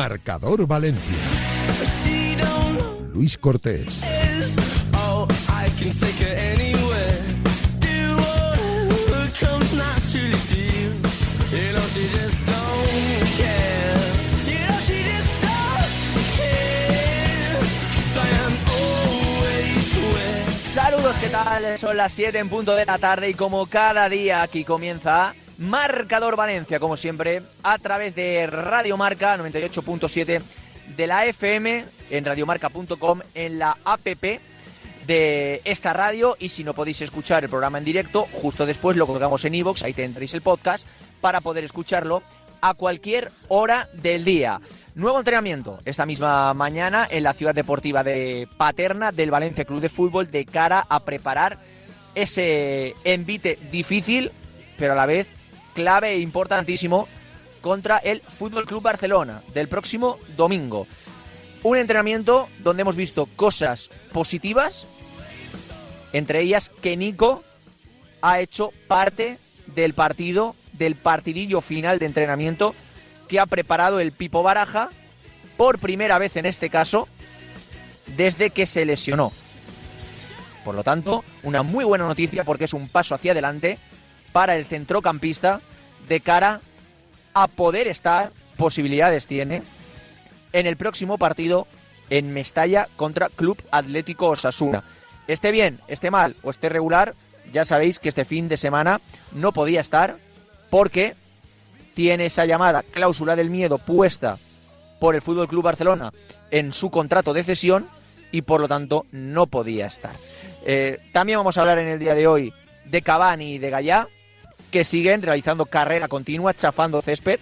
Marcador Valencia. Luis Cortés. Saludos, ¿qué tal? Son las 7 en punto de la tarde y como cada día aquí comienza Marcador Valencia, como siempre, a través de Radio Marca 98.7 de la FM, en radiomarca.com, en la APP de esta radio y si no podéis escuchar el programa en directo, justo después lo colgamos en iVoox, ahí tendréis el podcast para poder escucharlo a cualquier hora del día. Nuevo entrenamiento esta misma mañana en la ciudad deportiva de Paterna del Valencia Club de Fútbol de cara a preparar ese envite difícil, pero a la vez clave e importantísimo contra el Fútbol Club Barcelona del próximo domingo. Un entrenamiento donde hemos visto cosas positivas, entre ellas que Nico ha hecho parte del partido, del partidillo final de entrenamiento que ha preparado el Pipo Baraja por primera vez en este caso desde que se lesionó. Por lo tanto, una muy buena noticia porque es un paso hacia adelante para el centrocampista de cara a poder estar, posibilidades tiene, en el próximo partido en Mestalla contra Club Atlético Osasuna. Esté bien, esté mal o esté regular, ya sabéis que este fin de semana no podía estar porque tiene esa llamada cláusula del miedo puesta por el Fútbol Club Barcelona en su contrato de cesión y por lo tanto no podía estar. Eh, también vamos a hablar en el día de hoy de Cavani y de Gallá, que siguen realizando carrera continua, chafando césped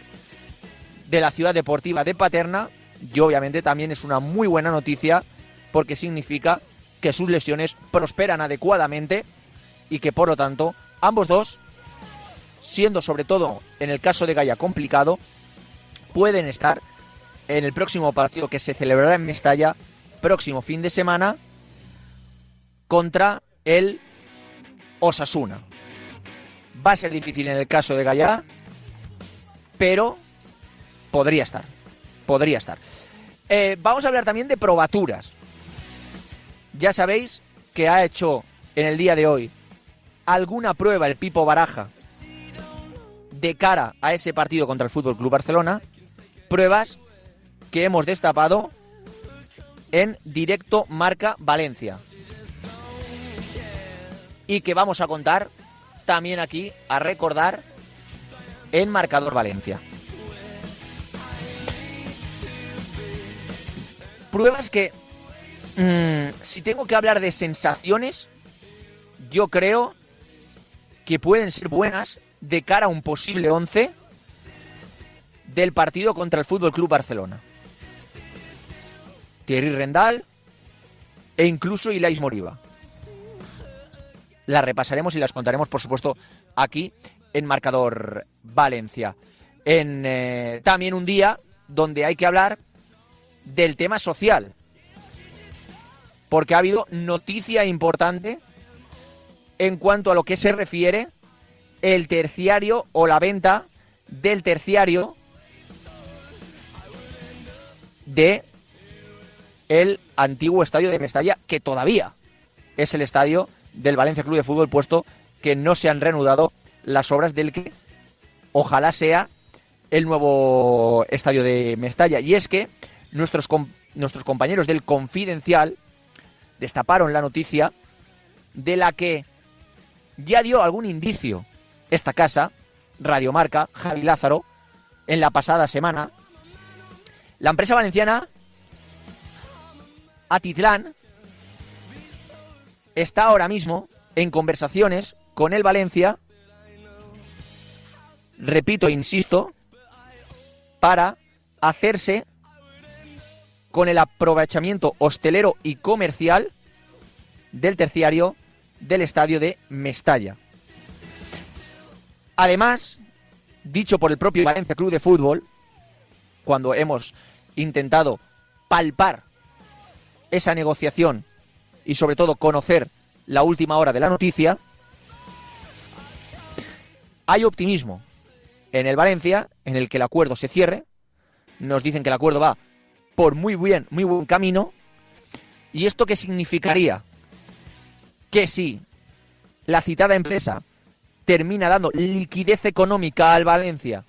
de la ciudad deportiva de Paterna. Y obviamente también es una muy buena noticia porque significa que sus lesiones prosperan adecuadamente y que por lo tanto ambos dos, siendo sobre todo en el caso de Gaya complicado, pueden estar en el próximo partido que se celebrará en Mestalla, próximo fin de semana, contra el Osasuna. Va a ser difícil en el caso de Gallá, pero podría estar. Podría estar. Eh, vamos a hablar también de probaturas. Ya sabéis que ha hecho en el día de hoy alguna prueba el Pipo Baraja de cara a ese partido contra el Fútbol Club Barcelona. Pruebas que hemos destapado en directo Marca Valencia. Y que vamos a contar también aquí a recordar en Marcador Valencia. Pruebas que, mmm, si tengo que hablar de sensaciones, yo creo que pueden ser buenas de cara a un posible 11 del partido contra el Fútbol Club Barcelona. Thierry Rendal e incluso Ilais Moriba. Las repasaremos y las contaremos, por supuesto, aquí en Marcador Valencia. En eh, también un día donde hay que hablar del tema social. Porque ha habido noticia importante en cuanto a lo que se refiere el terciario o la venta del terciario de el antiguo estadio de Mestalla, que todavía es el estadio del Valencia Club de Fútbol, puesto que no se han reanudado las obras del que ojalá sea el nuevo estadio de Mestalla. Y es que nuestros, nuestros compañeros del Confidencial destaparon la noticia de la que ya dio algún indicio esta casa, Radiomarca, Javi Lázaro, en la pasada semana. La empresa valenciana Atitlán está ahora mismo en conversaciones con el Valencia, repito, insisto, para hacerse con el aprovechamiento hostelero y comercial del terciario del estadio de Mestalla. Además, dicho por el propio Valencia Club de Fútbol, cuando hemos intentado palpar esa negociación y sobre todo conocer la última hora de la noticia, hay optimismo en el Valencia en el que el acuerdo se cierre nos dicen que el acuerdo va por muy bien, muy buen camino. ¿Y esto qué significaría? Que si la citada empresa termina dando liquidez económica al Valencia,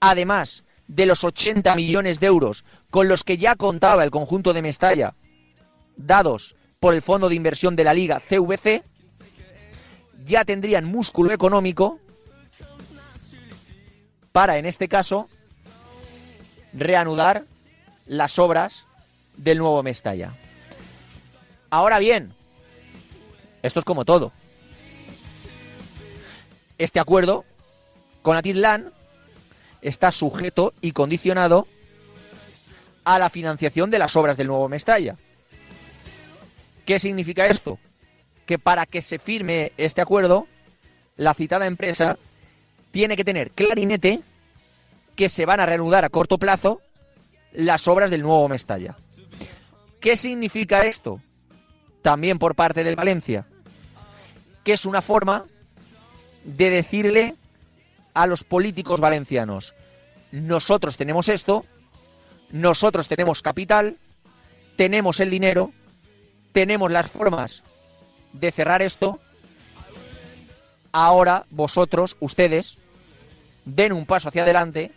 además de los 80 millones de euros con los que ya contaba el conjunto de Mestalla, dados por el Fondo de Inversión de la Liga CVC, ya tendrían músculo económico para, en este caso, reanudar las obras del nuevo Mestalla. Ahora bien, esto es como todo. Este acuerdo con Atitlán está sujeto y condicionado a la financiación de las obras del nuevo Mestalla. ¿Qué significa esto? Que para que se firme este acuerdo, la citada empresa tiene que tener clarinete que se van a reanudar a corto plazo las obras del nuevo Mestalla. ¿Qué significa esto? También por parte del Valencia, que es una forma de decirle a los políticos valencianos, nosotros tenemos esto, nosotros tenemos capital, tenemos el dinero, tenemos las formas de cerrar esto, ahora vosotros, ustedes, den un paso hacia adelante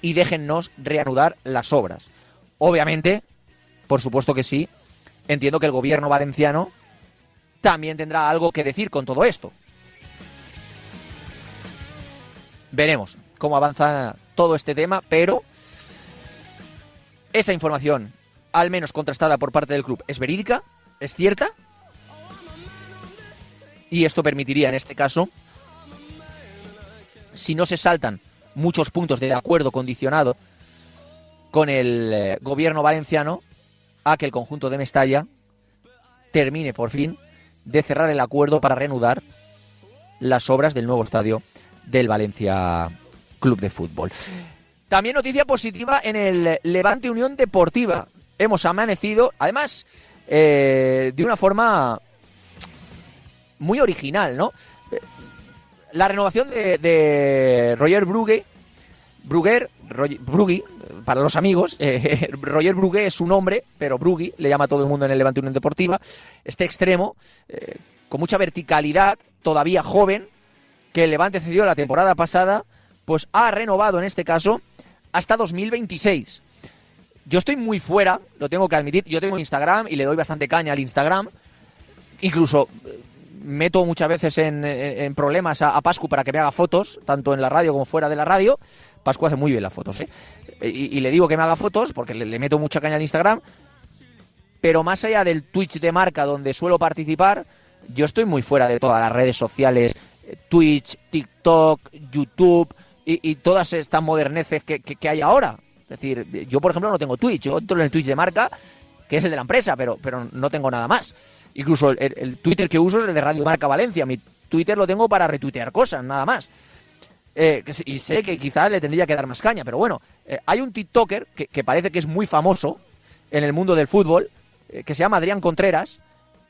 y déjennos reanudar las obras. Obviamente, por supuesto que sí, entiendo que el gobierno valenciano también tendrá algo que decir con todo esto. Veremos cómo avanza todo este tema, pero esa información, al menos contrastada por parte del club, es verídica, es cierta, y esto permitiría en este caso, si no se saltan muchos puntos de acuerdo condicionado con el eh, gobierno valenciano, a que el conjunto de Mestalla termine por fin de cerrar el acuerdo para reanudar las obras del nuevo estadio del Valencia Club de Fútbol. También noticia positiva en el Levante Unión Deportiva. Hemos amanecido, además, eh, de una forma muy original, ¿no? La renovación de, Roger Brugge, Brugger, Brugge, para los amigos, eh, Roger Brugge es su nombre, pero Brugge le llama a todo el mundo en el Levante Unión Deportiva. Este extremo, eh, con mucha verticalidad, todavía joven, que el Levante cedió la temporada pasada, pues ha renovado en este caso hasta 2026. Yo estoy muy fuera, lo tengo que admitir. Yo tengo Instagram y le doy bastante caña al Instagram. Incluso eh, meto muchas veces en, problemas a, Pascu para que me haga fotos, tanto en la radio como fuera de la radio. Pascu hace muy bien las fotos, ¿eh? Y, le digo que me haga fotos porque le, le, meto mucha caña al Instagram. Pero más allá del Twitch de marca donde suelo participar, yo estoy muy fuera de todas las redes sociales Twitch, TikTok, YouTube y, todas estas moderneces que, hay ahora. Es decir, yo por ejemplo no tengo Twitch, yo entro en el Twitch de marca, que es el de la empresa, pero, pero no tengo nada más. Incluso el, Twitter que uso es el de Radio Marca Valencia. Mi Twitter lo tengo para retuitear cosas, nada más. Eh, y sé que quizás le tendría que dar más caña, pero bueno, eh, hay un TikToker que, parece que es muy famoso en el mundo del fútbol, eh, que se llama Adrián Contreras,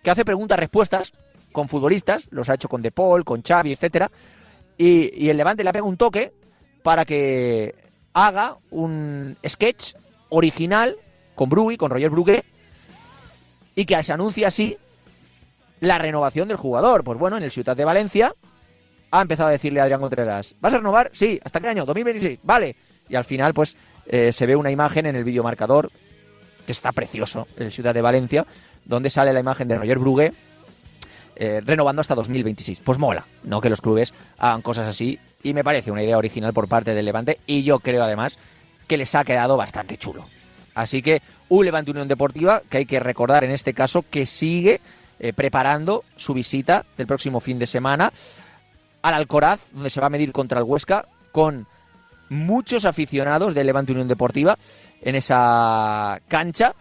que hace preguntas-respuestas con futbolistas, los ha hecho con De Paul, con Xavi, etcétera, y, el Levante le ha pegado un toque para que haga un sketch original con Brugge, con Roger Brugge, y que se anuncie así la renovación del jugador. Pues bueno, en el Ciudad de Valencia ha empezado a decirle a Adrián Contreras, ¿vas a renovar? Sí, ¿hasta qué año? 2026, vale. Y al final, pues, eh, se ve una imagen en el videomarcador, que está precioso, en el Ciudad de Valencia, donde sale la imagen de Roger Brugge eh, renovando hasta 2026. Pues mola, ¿no? Que los clubes hagan cosas así y me parece una idea original por parte del Levante y yo creo además que les ha quedado bastante chulo. Así que un Levante Unión Deportiva que hay que recordar en este caso que sigue eh, preparando su visita del próximo fin de semana al Alcoraz, donde se va a medir contra el Huesca con muchos aficionados del Levante Unión Deportiva en esa cancha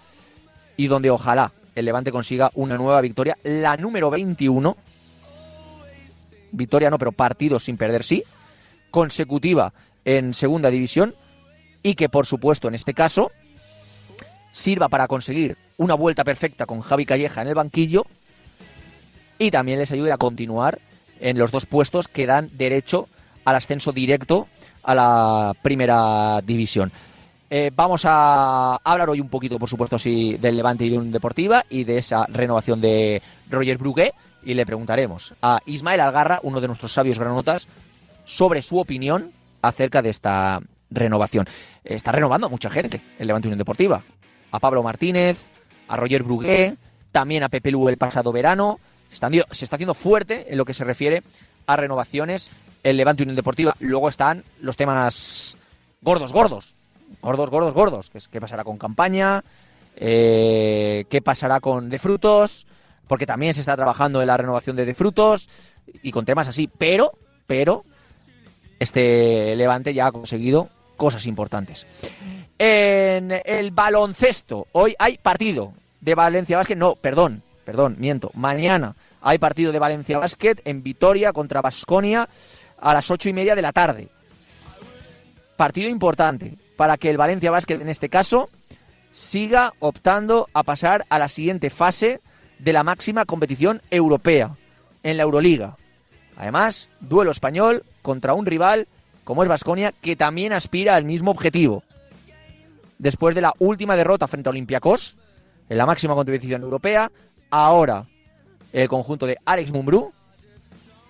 y donde ojalá el Levante consiga una nueva victoria, la número 21. Victoria no, pero partido sin perder sí, consecutiva en segunda división y que por supuesto en este caso sirva para conseguir una vuelta perfecta con Javi Calleja en el banquillo y también les ayude a continuar en los dos puestos que dan derecho al ascenso directo a la primera división. Eh, vamos a hablar hoy un poquito, por supuesto, sí, del Levante y de un Deportiva y de esa renovación de Roger Brugué. Y le preguntaremos a Ismael Algarra, uno de nuestros sabios granotas, sobre su opinión acerca de esta renovación. Está renovando a mucha gente el Levante Unión Deportiva. A Pablo Martínez, a Roger Brugué, también a Pepe Lu el pasado verano. Se está haciendo fuerte en lo que se refiere a renovaciones el Levante Unión Deportiva. Luego están los temas gordos, gordos, gordos, gordos, gordos. Qué pasará con campaña, eh, qué pasará con de frutos, porque también se está trabajando en la renovación de de frutos y con temas así. Pero, pero, este Levante ya ha conseguido cosas importantes. En el baloncesto, hoy hay partido de Valencia Basket. No, perdón, perdón, miento. Mañana hay partido de Valencia Basket en Vitoria contra Basconia a las ocho y media de la tarde. Partido importante para que el Valencia Basket, en este caso, siga optando a pasar a la siguiente fase de la máxima competición europea, en la Euroliga. Además, duelo español contra un rival como es Vasconia, que también aspira al mismo objetivo. Después de la última derrota frente a Olympiacos, en la máxima competición europea, ahora el conjunto de Alex Mumbrú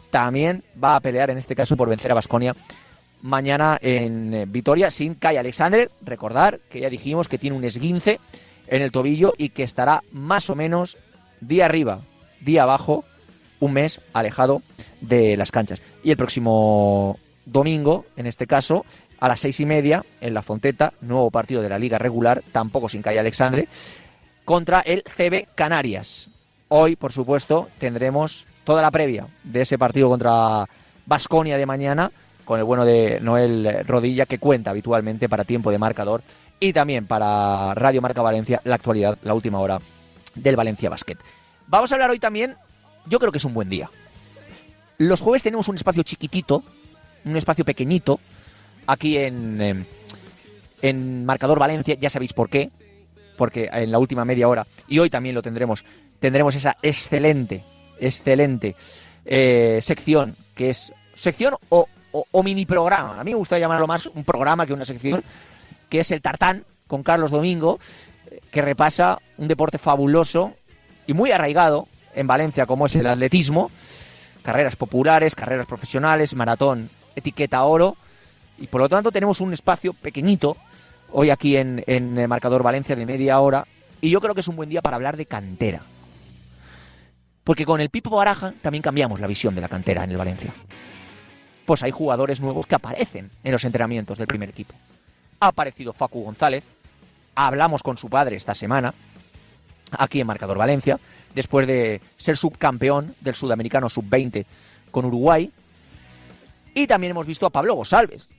también va a pelear en este caso por vencer a Vasconia mañana en eh, Vitoria sin Kai Alexander. Recordar que ya dijimos que tiene un esguince en el tobillo y que estará más o menos día arriba, día abajo, un mes alejado de las canchas. Y el próximo domingo, en este caso, a las seis y media, en la Fonteta, nuevo partido de la Liga Regular, tampoco sin Kai Alexandre, contra el CB Canarias. Hoy, por supuesto, tendremos toda la previa de ese partido contra Basconia de mañana con el bueno de Noel Rodilla, que cuenta habitualmente para tiempo de marcador y también para Radio Marca Valencia, la actualidad, la última hora del Valencia Basket. Vamos a hablar hoy también, yo creo que es un buen día. Los jueves tenemos un espacio chiquitito, un espacio pequeñito, aquí en, em, en Marcador Valencia, ya sabéis por qué, porque en la última media hora, y hoy también lo tendremos, tendremos esa excelente, excelente eh, sección, que es sección o o, mini programa. A mí me gusta llamarlo más un programa que una sección, que es el Tartán con Carlos Domingo, que repasa un deporte fabuloso y muy arraigado en Valencia, como es el atletismo, carreras populares, carreras profesionales, maratón, etiqueta oro, y por lo tanto tenemos un espacio pequeñito hoy aquí en, en el marcador Valencia de media hora, y yo creo que es un buen día para hablar de cantera. Porque con el Pipo Baraja también cambiamos la visión de la cantera en el Valencia pues hay jugadores nuevos que aparecen en los entrenamientos del primer equipo. Ha aparecido Facu González, hablamos con su padre esta semana, aquí en Marcador Valencia, después de ser subcampeón del Sudamericano Sub-20 con Uruguay. Y también hemos visto a Pablo Gosalves.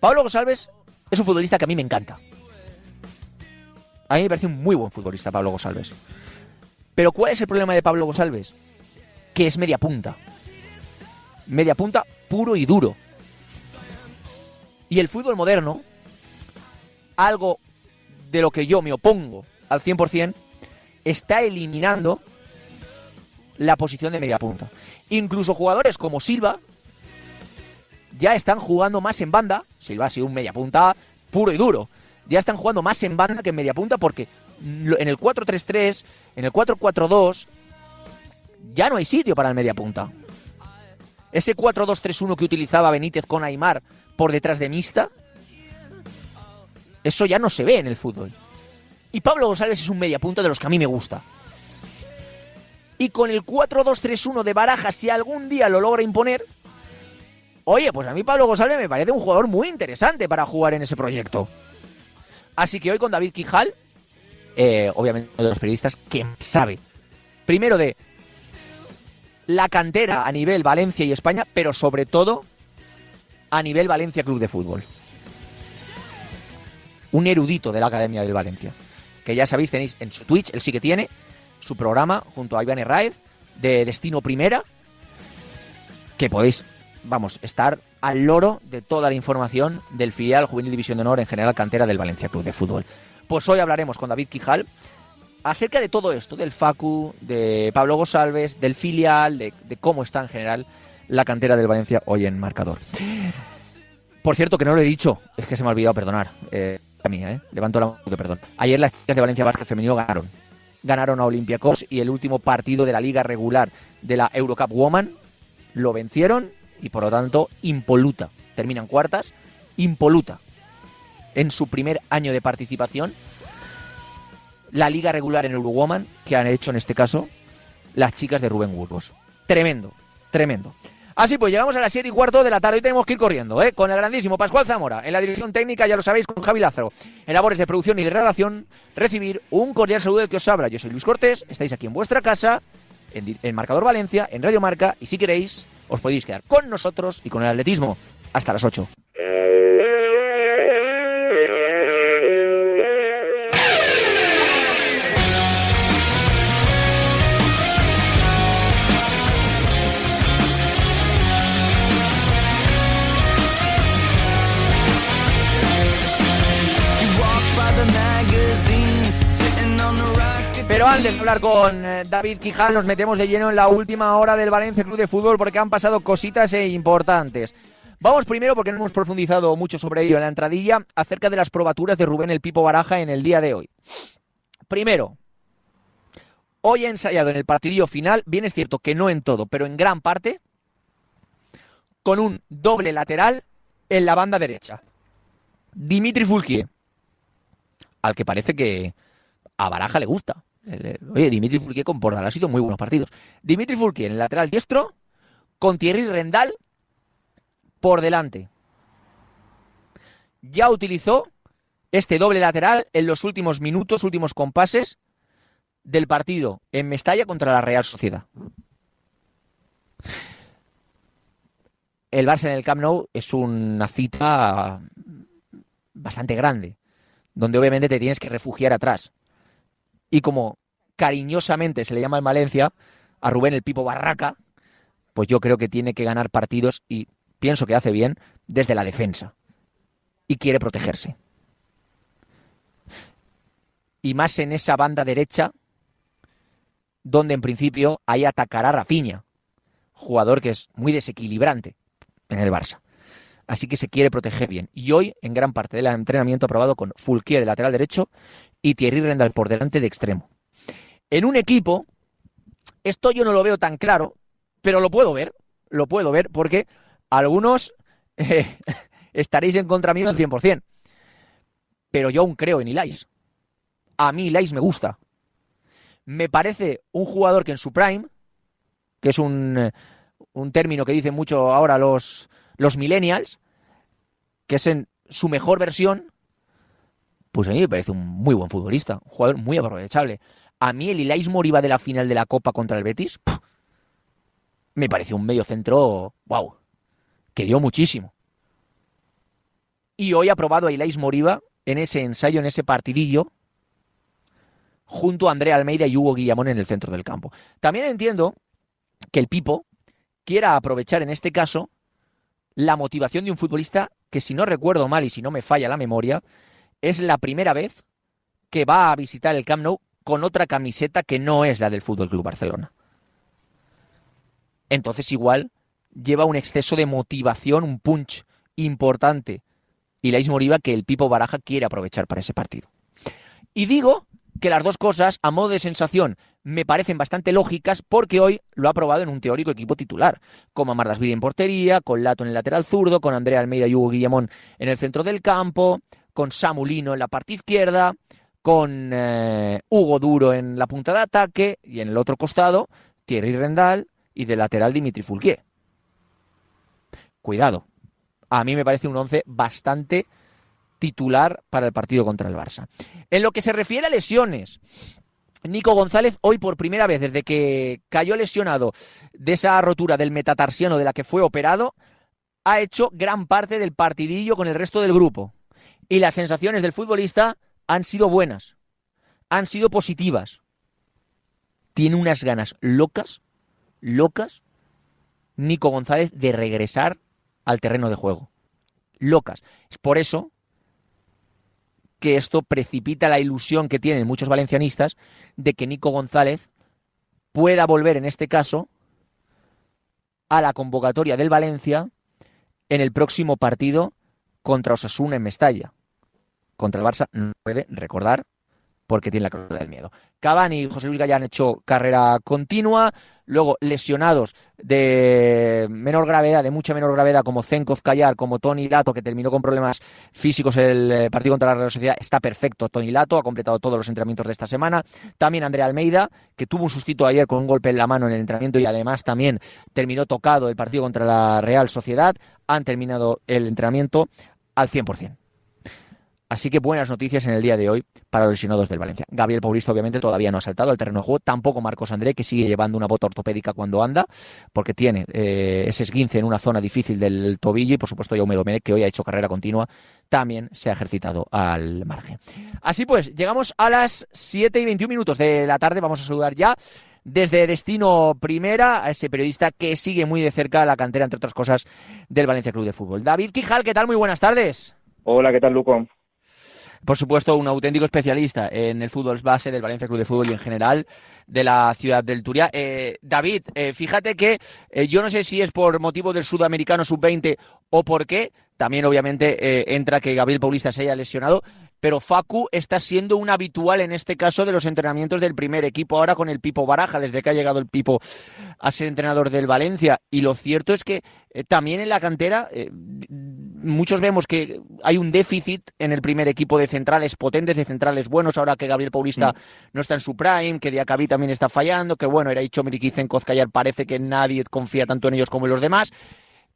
Pablo Gosalves es un futbolista que a mí me encanta. A mí me parece un muy buen futbolista Pablo Gosalves. Pero ¿cuál es el problema de Pablo Gosalves? Que es media punta. Media punta puro y duro. Y el fútbol moderno, algo de lo que yo me opongo al 100%, está eliminando la posición de media punta. Incluso jugadores como Silva ya están jugando más en banda. Silva ha sido un media punta puro y duro. Ya están jugando más en banda que en media punta porque en el 4-3-3, en el 4-4-2, ya no hay sitio para el media punta. Ese 4-2-3-1 que utilizaba Benítez con Aymar por detrás de Mista, eso ya no se ve en el fútbol. Y Pablo González es un mediapunta de los que a mí me gusta. Y con el 4-2-3-1 de Baraja, si algún día lo logra imponer, oye, pues a mí Pablo González me parece un jugador muy interesante para jugar en ese proyecto. Así que hoy con David Quijal, eh, obviamente de los periodistas, que sabe primero de la cantera a nivel Valencia y España, pero sobre todo a nivel Valencia Club de Fútbol. Un erudito de la Academia del Valencia. Que ya sabéis, tenéis en su Twitch, él sí que tiene su programa junto a Iván Herraez de Destino Primera. Que podéis, vamos, estar al loro de toda la información del filial Juvenil División de Honor en general cantera del Valencia Club de Fútbol. Pues hoy hablaremos con David Quijal acerca de todo esto, del Facu, de Pablo Gosalves, del filial, de, cómo está en general la cantera del Valencia hoy en marcador. Por cierto, que no lo he dicho, es que se me ha olvidado perdonar. Eh, a mí, ¿eh? Levanto la mano perdón. Ayer las chicas de Valencia Vázquez Femenino ganaron. Ganaron a Olympiacos y el último partido de la liga regular de la Eurocup Woman lo vencieron y por lo tanto impoluta. Terminan cuartas, impoluta. En su primer año de participación, la liga regular en Eurowoman que han hecho en este caso las chicas de Rubén Burgos. Tremendo, tremendo. Así pues, llegamos a las 7 y cuarto de la tarde y tenemos que ir corriendo, ¿eh? Con el grandísimo Pascual Zamora, en la dirección técnica, ya lo sabéis, con Javi Lázaro, en labores de producción y de redacción, recibir un cordial saludo del que os habla. Yo soy Luis Cortés, estáis aquí en vuestra casa, en, en Marcador Valencia, en Radio Marca, y si queréis, os podéis quedar con nosotros y con el atletismo hasta las 8. antes de hablar con eh, David Quijal, nos metemos de lleno en la última hora del Valencia Club de Fútbol porque han pasado cositas e importantes. Vamos primero, porque no hemos profundizado mucho sobre ello en la entradilla, acerca de las probaturas de Rubén el Pipo Baraja en el día de hoy. Primero, hoy ha ensayado en el partidillo final, bien es cierto que no en todo, pero en gran parte, con un doble lateral en la banda derecha. Dimitri Fulquier, al que parece que a Baraja le gusta. Oye, Dimitri Fulquier con Bordal ha sido muy buenos partidos. Dimitri Fulquier en el lateral diestro, con Thierry Rendal por delante. Ya utilizó este doble lateral en los últimos minutos, últimos compases del partido en Mestalla contra la Real Sociedad. El Barça en el Camp Nou es una cita bastante grande, donde obviamente te tienes que refugiar atrás. Y como cariñosamente se le llama en Valencia a Rubén el Pipo Barraca, pues yo creo que tiene que ganar partidos y pienso que hace bien desde la defensa. Y quiere protegerse. Y más en esa banda derecha, donde en principio ahí atacará Rafinha, jugador que es muy desequilibrante en el Barça. Así que se quiere proteger bien. Y hoy, en gran parte del entrenamiento, aprobado con Fulquier de lateral derecho y Thierry Rendal por delante de extremo. En un equipo, esto yo no lo veo tan claro, pero lo puedo ver, lo puedo ver porque algunos eh, estaréis en contra mío al 100%. Pero yo aún creo en Ilais. A mí Ilais me gusta. Me parece un jugador que en su prime, que es un, eh, un término que dicen mucho ahora los, los millennials, que es en su mejor versión, pues a mí me parece un muy buen futbolista, un jugador muy aprovechable. A mí el Ilais Moriba de la final de la Copa contra el Betis, me pareció un medio centro, wow, que dio muchísimo. Y hoy ha probado a Ilais Moriba en ese ensayo, en ese partidillo, junto a Andrea Almeida y Hugo Guillamón en el centro del campo. También entiendo que el Pipo quiera aprovechar en este caso la motivación de un futbolista que, si no recuerdo mal y si no me falla la memoria, es la primera vez que va a visitar el Camp Nou con otra camiseta que no es la del Fútbol Club Barcelona. Entonces igual lleva un exceso de motivación, un punch importante y la Moriba que el Pipo Baraja quiere aprovechar para ese partido. Y digo que las dos cosas, a modo de sensación, me parecen bastante lógicas porque hoy lo ha probado en un teórico equipo titular, como Amardasvili en portería, con Lato en el lateral zurdo, con Andrea Almeida y Hugo Guillamón en el centro del campo, con Samulino en la parte izquierda, con eh, Hugo Duro en la punta de ataque y en el otro costado Thierry Rendal y de lateral Dimitri Fulquier. Cuidado, a mí me parece un once bastante titular para el partido contra el Barça. En lo que se refiere a lesiones, Nico González hoy por primera vez desde que cayó lesionado de esa rotura del metatarsiano de la que fue operado, ha hecho gran parte del partidillo con el resto del grupo. Y las sensaciones del futbolista han sido buenas, han sido positivas. Tiene unas ganas locas, locas, Nico González de regresar al terreno de juego. Locas. Es por eso que esto precipita la ilusión que tienen muchos valencianistas de que Nico González pueda volver, en este caso, a la convocatoria del Valencia en el próximo partido contra Osasuna en Mestalla. Contra el Barça no puede recordar porque tiene la cláusula del miedo. Cavani y José Luis Gallán han hecho carrera continua, luego lesionados de menor gravedad, de mucha menor gravedad, como Zenkov Callar, como Tony Lato, que terminó con problemas físicos el eh, partido contra la Real Sociedad, está perfecto. Tony Lato ha completado todos los entrenamientos de esta semana. También Andrea Almeida, que tuvo un sustito ayer con un golpe en la mano en el entrenamiento y además también terminó tocado el partido contra la Real Sociedad, han terminado el entrenamiento al 100%. Así que buenas noticias en el día de hoy para los lesionados del Valencia. Gabriel Paulista obviamente todavía no ha saltado al terreno de juego, tampoco Marcos André, que sigue llevando una bota ortopédica cuando anda, porque tiene eh, ese esguince en una zona difícil del tobillo y por supuesto Jaume Domenech, que hoy ha hecho carrera continua, también se ha ejercitado al margen. Así pues, llegamos a las 7 y 21 minutos de la tarde, vamos a saludar ya desde Destino Primera a ese periodista que sigue muy de cerca la cantera, entre otras cosas, del Valencia Club de Fútbol. David Quijal, ¿qué tal? Muy buenas tardes. Hola, ¿qué tal, Luco? Por supuesto, un auténtico especialista en el fútbol base del Valencia Club de Fútbol y en general de la ciudad del Turia. Eh, David, eh, fíjate que eh, yo no sé si es por motivo del sudamericano sub-20 o por qué, también obviamente entra que Gabriel Paulista se haya lesionado, pero Facu está siendo un habitual en este caso de los entrenamientos del primer equipo, ahora con el Pipo Baraja, desde que ha llegado el Pipo a ser entrenador del Valencia. Y lo cierto es que también en la cantera muchos vemos que hay un déficit en el primer equipo de centrales potentes, de centrales buenos, ahora que Gabriel Paulista mm. no está en su prime, que Diacabí también está fallando, que bueno, era dicho en Cozcayar, parece que nadie confía tanto en ellos como en los demás.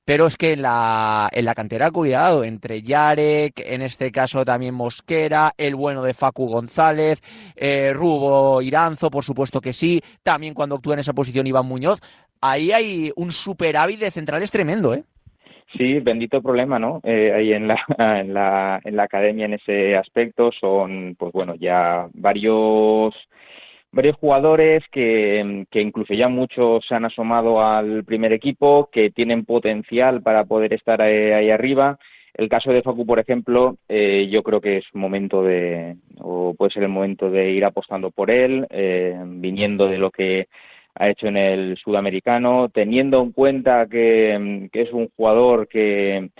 Pero es que en la, en la cantera, cuidado, entre Yarek, en este caso también Mosquera, el bueno de Facu González, eh, Rubo Iranzo, por supuesto que sí, también cuando actúa en esa posición Iván Muñoz, ahí hay un superávit de centrales tremendo, ¿eh? Sí, bendito problema, ¿no? Eh, ahí en la, en, la, en la academia en ese aspecto son, pues bueno, ya varios varios jugadores que, que incluso ya muchos se han asomado al primer equipo, que tienen potencial para poder estar ahí, arriba. El caso de Facu, por ejemplo, eh, yo creo que es momento de, o puede ser el momento de ir apostando por él, eh, viniendo de lo que ha hecho en el sudamericano, teniendo en cuenta que, es un jugador que,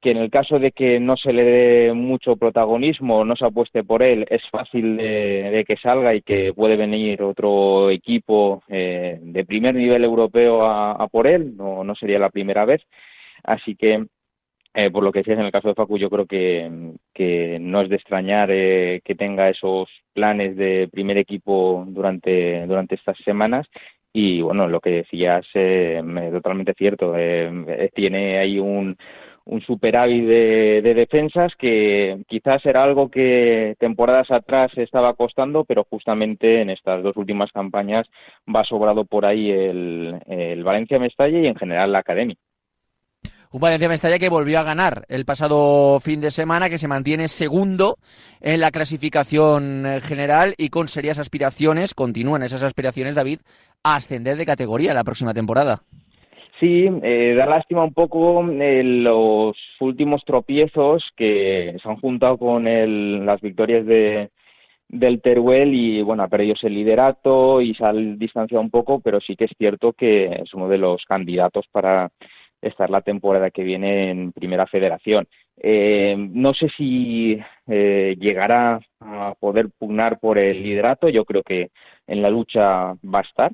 que en el caso de que no se le dé mucho protagonismo, no se apueste por él, es fácil de, que salga y que puede venir otro equipo eh, de primer nivel europeo a, por él, no, no sería la primera vez. Así que eh, por lo que decías en el caso de Facu, yo creo que, que no es de extrañar eh, que tenga esos planes de primer equipo durante, durante estas semanas. Y bueno, lo que decías eh, es totalmente cierto. tiene ahí un, un superávit de, de, defensas que quizás era algo que temporadas atrás estaba costando, pero justamente en estas dos últimas campañas va sobrado por ahí el, el Valencia Mestalla y en general la Academia. Un Valencia Mestalla que volvió a ganar el pasado fin de semana, que se mantiene segundo en la clasificación general y con serias aspiraciones, continúan esas aspiraciones, David, a ascender de categoría la próxima temporada. Sí, eh, da lástima un poco eh, los últimos tropiezos que se han juntado con las victorias de, del Teruel y bueno, ha perdido ese liderato y se ha distanciado un poco, pero sí que es cierto que es uno de los candidatos para estar la temporada que viene en Primera Federación. Eh, no sé si eh, llegará a poder pugnar por el liderato, yo creo que en la lucha va a estar,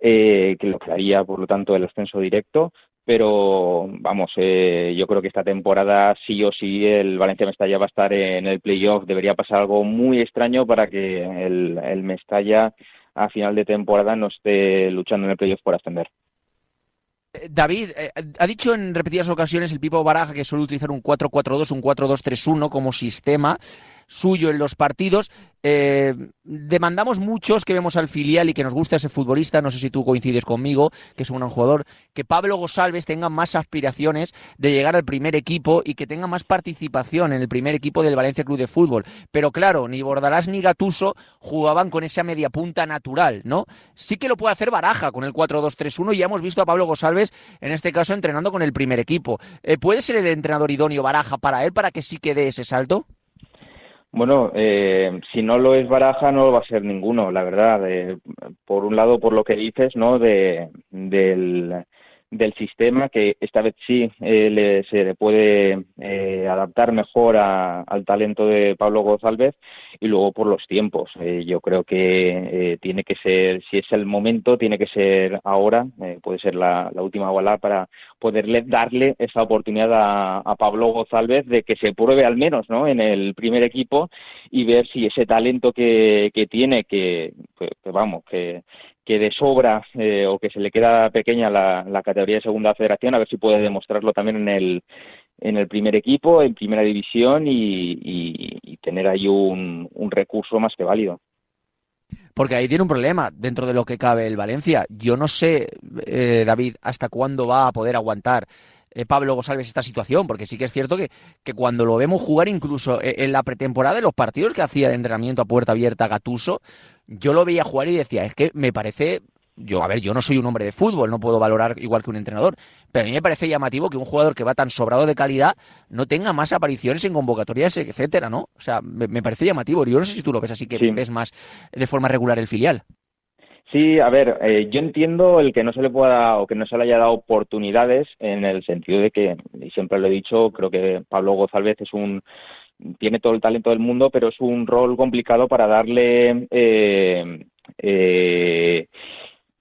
eh, que lo haría, por lo tanto, el ascenso directo, pero vamos, yo creo que esta temporada sí o sí el Valencia Mestalla va a estar en el playoff. Debería pasar algo muy extraño para que el, el Mestalla a final de temporada no esté luchando en el playoff por ascender. David, eh, ha dicho en repetidas ocasiones el Pipo Baraja que suele utilizar un 4-4-2, un 4-2-3-1 como sistema suyo en los partidos. Eh, demandamos muchos que vemos al filial y que nos gusta ese futbolista, no sé si tú coincides conmigo, que es un gran jugador, que Pablo Gosalves tenga más aspiraciones de llegar al primer equipo y que tenga más participación en el primer equipo del Valencia Club de Fútbol. Pero claro, ni Bordalás ni Gatuso jugaban con esa media punta natural, ¿no? Sí que lo puede hacer Baraja con el 4-2-3-1 y ya hemos visto a Pablo Gosalves en este caso entrenando con el primer equipo. Eh, ¿Puede ser el entrenador idóneo Baraja para él para que sí que dé ese salto? Bueno, eh, si no lo es Baraja, no lo va a ser ninguno, la verdad. por un lado, por lo que dices, ¿no? De, del, del sistema que esta vez sí eh, se le puede eh, adaptar mejor al talento de Pablo González y luego por los tiempos. Eh, yo creo que tiene que ser, si es el momento, tiene que ser ahora, puede ser la, última bala para poderle darle esa oportunidad a, Pablo González de que se pruebe al menos ¿no? en el primer equipo y ver si ese talento que, que tiene, que, que vamos, que, que de sobra eh, o que se le queda pequeña la, categoría de segunda federación, a ver si puede demostrarlo también en el, en el primer equipo, en primera división y, tener ahí un, recurso más que válido. Porque ahí tiene un problema dentro de lo que cabe el Valencia. Yo no sé, eh, David, hasta cuándo va a poder aguantar eh, Pablo González esta situación, porque sí que es cierto que, que cuando lo vemos jugar incluso en la pretemporada de los partidos que hacía de entrenamiento a puerta abierta Gatuso, yo lo veía jugar y decía, es que me parece yo, a ver, yo no soy un hombre de fútbol, no puedo valorar igual que un entrenador, pero a mí me parece llamativo que un jugador que va tan sobrado de calidad no tenga más apariciones en convocatorias, etcétera, ¿no? O sea, me, parece llamativo. Yo no sé si tú lo ves así que ves más de forma regular el filial. Sí, a ver, eh, yo entiendo el que no se le pueda o que no se le haya dado oportunidades en el sentido de que, y siempre lo he dicho, creo que Pablo González es un tiene todo el talento del mundo, pero es un rol complicado para darle eh, eh,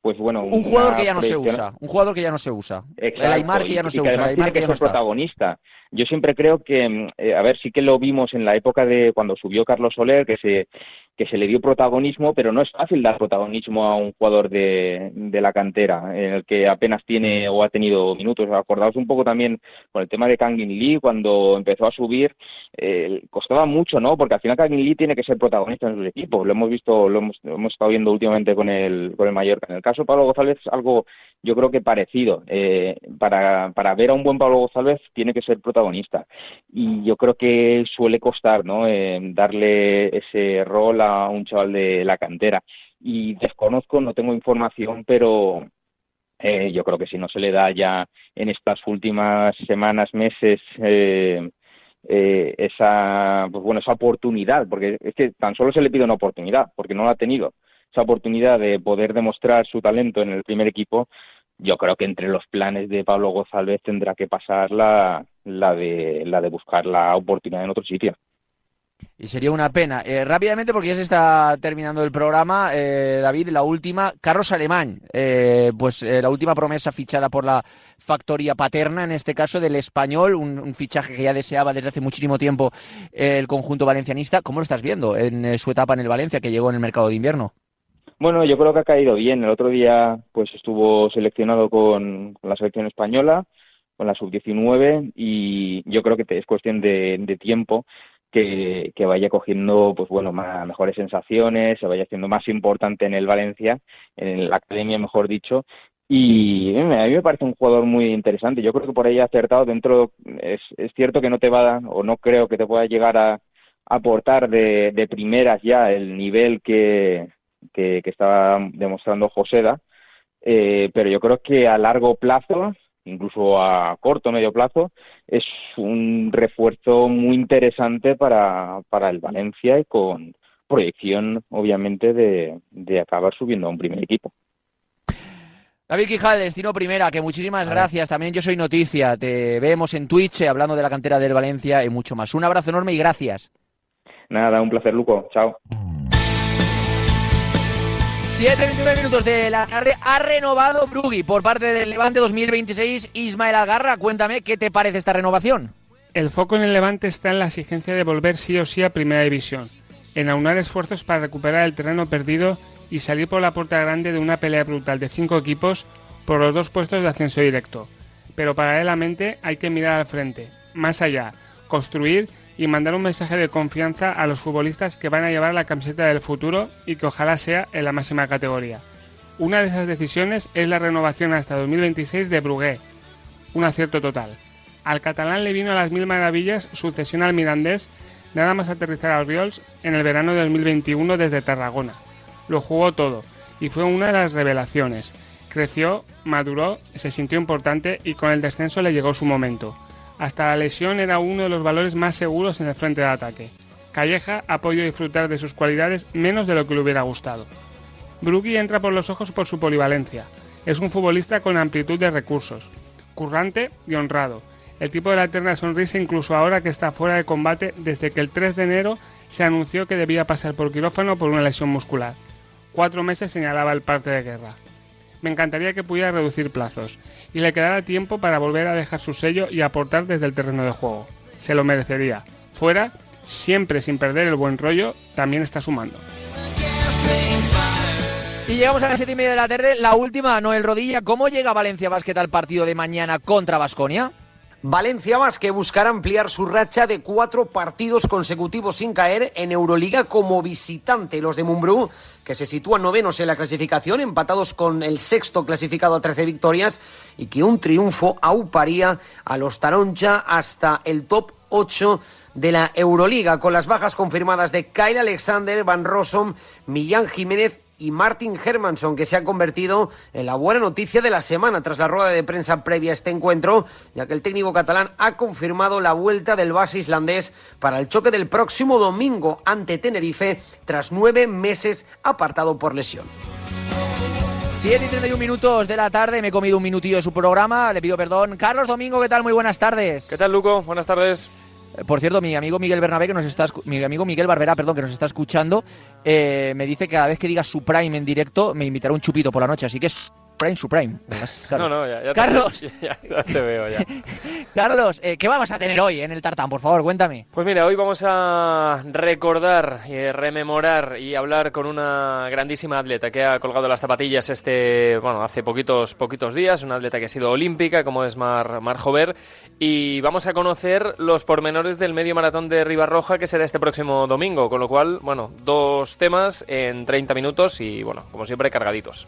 pues bueno un jugador que ya no se usa un jugador que ya no se usa. El Aymar que ya no se usa el Aymar que, ya no es protagonista yo siempre creo que eh, a ver sí que lo vimos en la época de cuando subió Carlos Soler que se que se le dio protagonismo, pero no es fácil dar protagonismo a un jugador de, de la cantera, en el que apenas tiene o ha tenido minutos. Acordaos un poco también con el tema de Kangin Lee, cuando empezó a subir, eh, costaba mucho, ¿no? Porque al final Kangin Lee tiene que ser protagonista en su equipo. Lo hemos visto, lo hemos, lo hemos estado viendo últimamente con el, con el Mallorca. En el caso de Pablo González algo, yo creo que parecido. Eh, para, para ver a un buen Pablo González tiene que ser protagonista. Y yo creo que suele costar, ¿no? Eh, darle ese rol a un chaval de la cantera. Y desconozco, no tengo información, pero eh, yo creo que si no se le da ya en estas últimas semanas, meses, eh, eh, esa, pues bueno, esa oportunidad, porque es que tan solo se le pide una oportunidad, porque no la ha tenido, esa oportunidad de poder demostrar su talento en el primer equipo, yo creo que entre los planes de Pablo González tendrá que pasar la, la, de, la de buscar la oportunidad en otro sitio. Y sería una pena. Eh, rápidamente, porque ya se está terminando el programa, eh, David, la última, Carlos Alemán, eh, pues la última promesa fichada por la factoría paterna, en este caso del español, un, fichaje que ya deseaba desde hace muchísimo tiempo el conjunto valencianista. ¿Cómo lo estás viendo en su etapa en el Valencia, que llegó en el mercado de invierno? Bueno, yo creo que ha caído bien. El otro día, pues estuvo seleccionado con, la selección española, con la sub-19, y yo creo que es cuestión de tiempo que, vaya cogiendo pues bueno mejores sensaciones, se vaya haciendo más importante en el Valencia, en la academia mejor dicho, y a mí me parece un jugador muy interesante. Yo creo que por ahí ha acertado dentro, es, es cierto que no te va a, o no creo que te pueda llegar a, aportar de, de primeras ya el nivel que, que, que estaba demostrando Joseda, eh, pero yo creo que a largo plazo incluso a corto o medio plazo, es un refuerzo muy interesante para, para el Valencia y con proyección, obviamente, de, de acabar subiendo a un primer equipo. David Quijal, Destino Primera, que muchísimas gracias. También yo soy Noticia. Te vemos en Twitch eh, hablando de la cantera del Valencia y mucho más. Un abrazo enorme y gracias. Nada, un placer, Luco. Chao. 7 minutos de la tarde ha renovado Brugui por parte del Levante 2026. Ismael Algarra, cuéntame qué te parece esta renovación. El foco en el Levante está en la exigencia de volver sí o sí a Primera División, en aunar esfuerzos para recuperar el terreno perdido y salir por la puerta grande de una pelea brutal de cinco equipos por los dos puestos de ascenso directo. Pero paralelamente hay que mirar al frente, más allá, construir y mandar un mensaje de confianza a los futbolistas que van a llevar la camiseta del futuro y que ojalá sea en la máxima categoría. Una de esas decisiones es la renovación hasta 2026 de Brugué, un acierto total. Al catalán le vino a las mil maravillas sucesión al mirandés nada más aterrizar al Riols en el verano de 2021 desde Tarragona. Lo jugó todo y fue una de las revelaciones. Creció, maduró, se sintió importante y con el descenso le llegó su momento. Hasta la lesión era uno de los valores más seguros en el frente de ataque. Calleja ha podido disfrutar de sus cualidades menos de lo que le hubiera gustado. Brugui entra por los ojos por su polivalencia Es un futbolista con amplitud de recursos, currante y honrado. El tipo de la eterna sonrisa incluso ahora que está fuera de combate desde que el 3 de enero se anunció que debía pasar por quirófano por una lesión muscular. Cuatro meses señalaba el parte de guerra. Me encantaría que pudiera reducir plazos y le quedara tiempo para volver a dejar su sello y aportar desde el terreno de juego. Se lo merecería. Fuera, siempre sin perder el buen rollo, también está sumando. Y llegamos a las 7 y media de la tarde. La última, Noel Rodilla. ¿Cómo llega Valencia Basket al partido de mañana contra Basconia? Valencia que buscará ampliar su racha de cuatro partidos consecutivos sin caer en Euroliga como visitante. Los de Mumbrú, que se sitúan novenos en la clasificación, empatados con el sexto clasificado a 13 victorias, y que un triunfo auparía a los Taroncha hasta el top 8 de la Euroliga, con las bajas confirmadas de Kyle Alexander, Van Rossum, Millán Jiménez y Martin Hermansson, que se ha convertido en la buena noticia de la semana tras la rueda de prensa previa a este encuentro, ya que el técnico catalán ha confirmado la vuelta del base islandés para el choque del próximo domingo ante Tenerife, tras nueve meses apartado por lesión. 7 y 31 minutos de la tarde, me he comido un minutillo de su programa, le pido perdón. Carlos Domingo, ¿qué tal? Muy buenas tardes. ¿Qué tal, Luco? Buenas tardes. Por cierto, mi amigo Miguel Bernabé, que nos está, mi amigo Miguel Barbera, perdón, que nos está escuchando, eh, me dice que cada vez que diga su prime en directo me invitará un chupito por la noche, así que Prime. No, no, ya, Carlos. Te, ya, te veo ya. Carlos, eh, ¿qué vamos a tener hoy en el Tartán? Por favor, cuéntame. Pues mira, hoy vamos a recordar, y rememorar y hablar con una grandísima atleta que ha colgado las zapatillas este, bueno, hace poquitos, poquitos días, una atleta que ha sido olímpica, como es Mar, Mar Jover, y vamos a conocer los pormenores del medio maratón de Ribarroja que será este próximo domingo, con lo cual, bueno, dos temas en 30 minutos y, bueno, como siempre, cargaditos.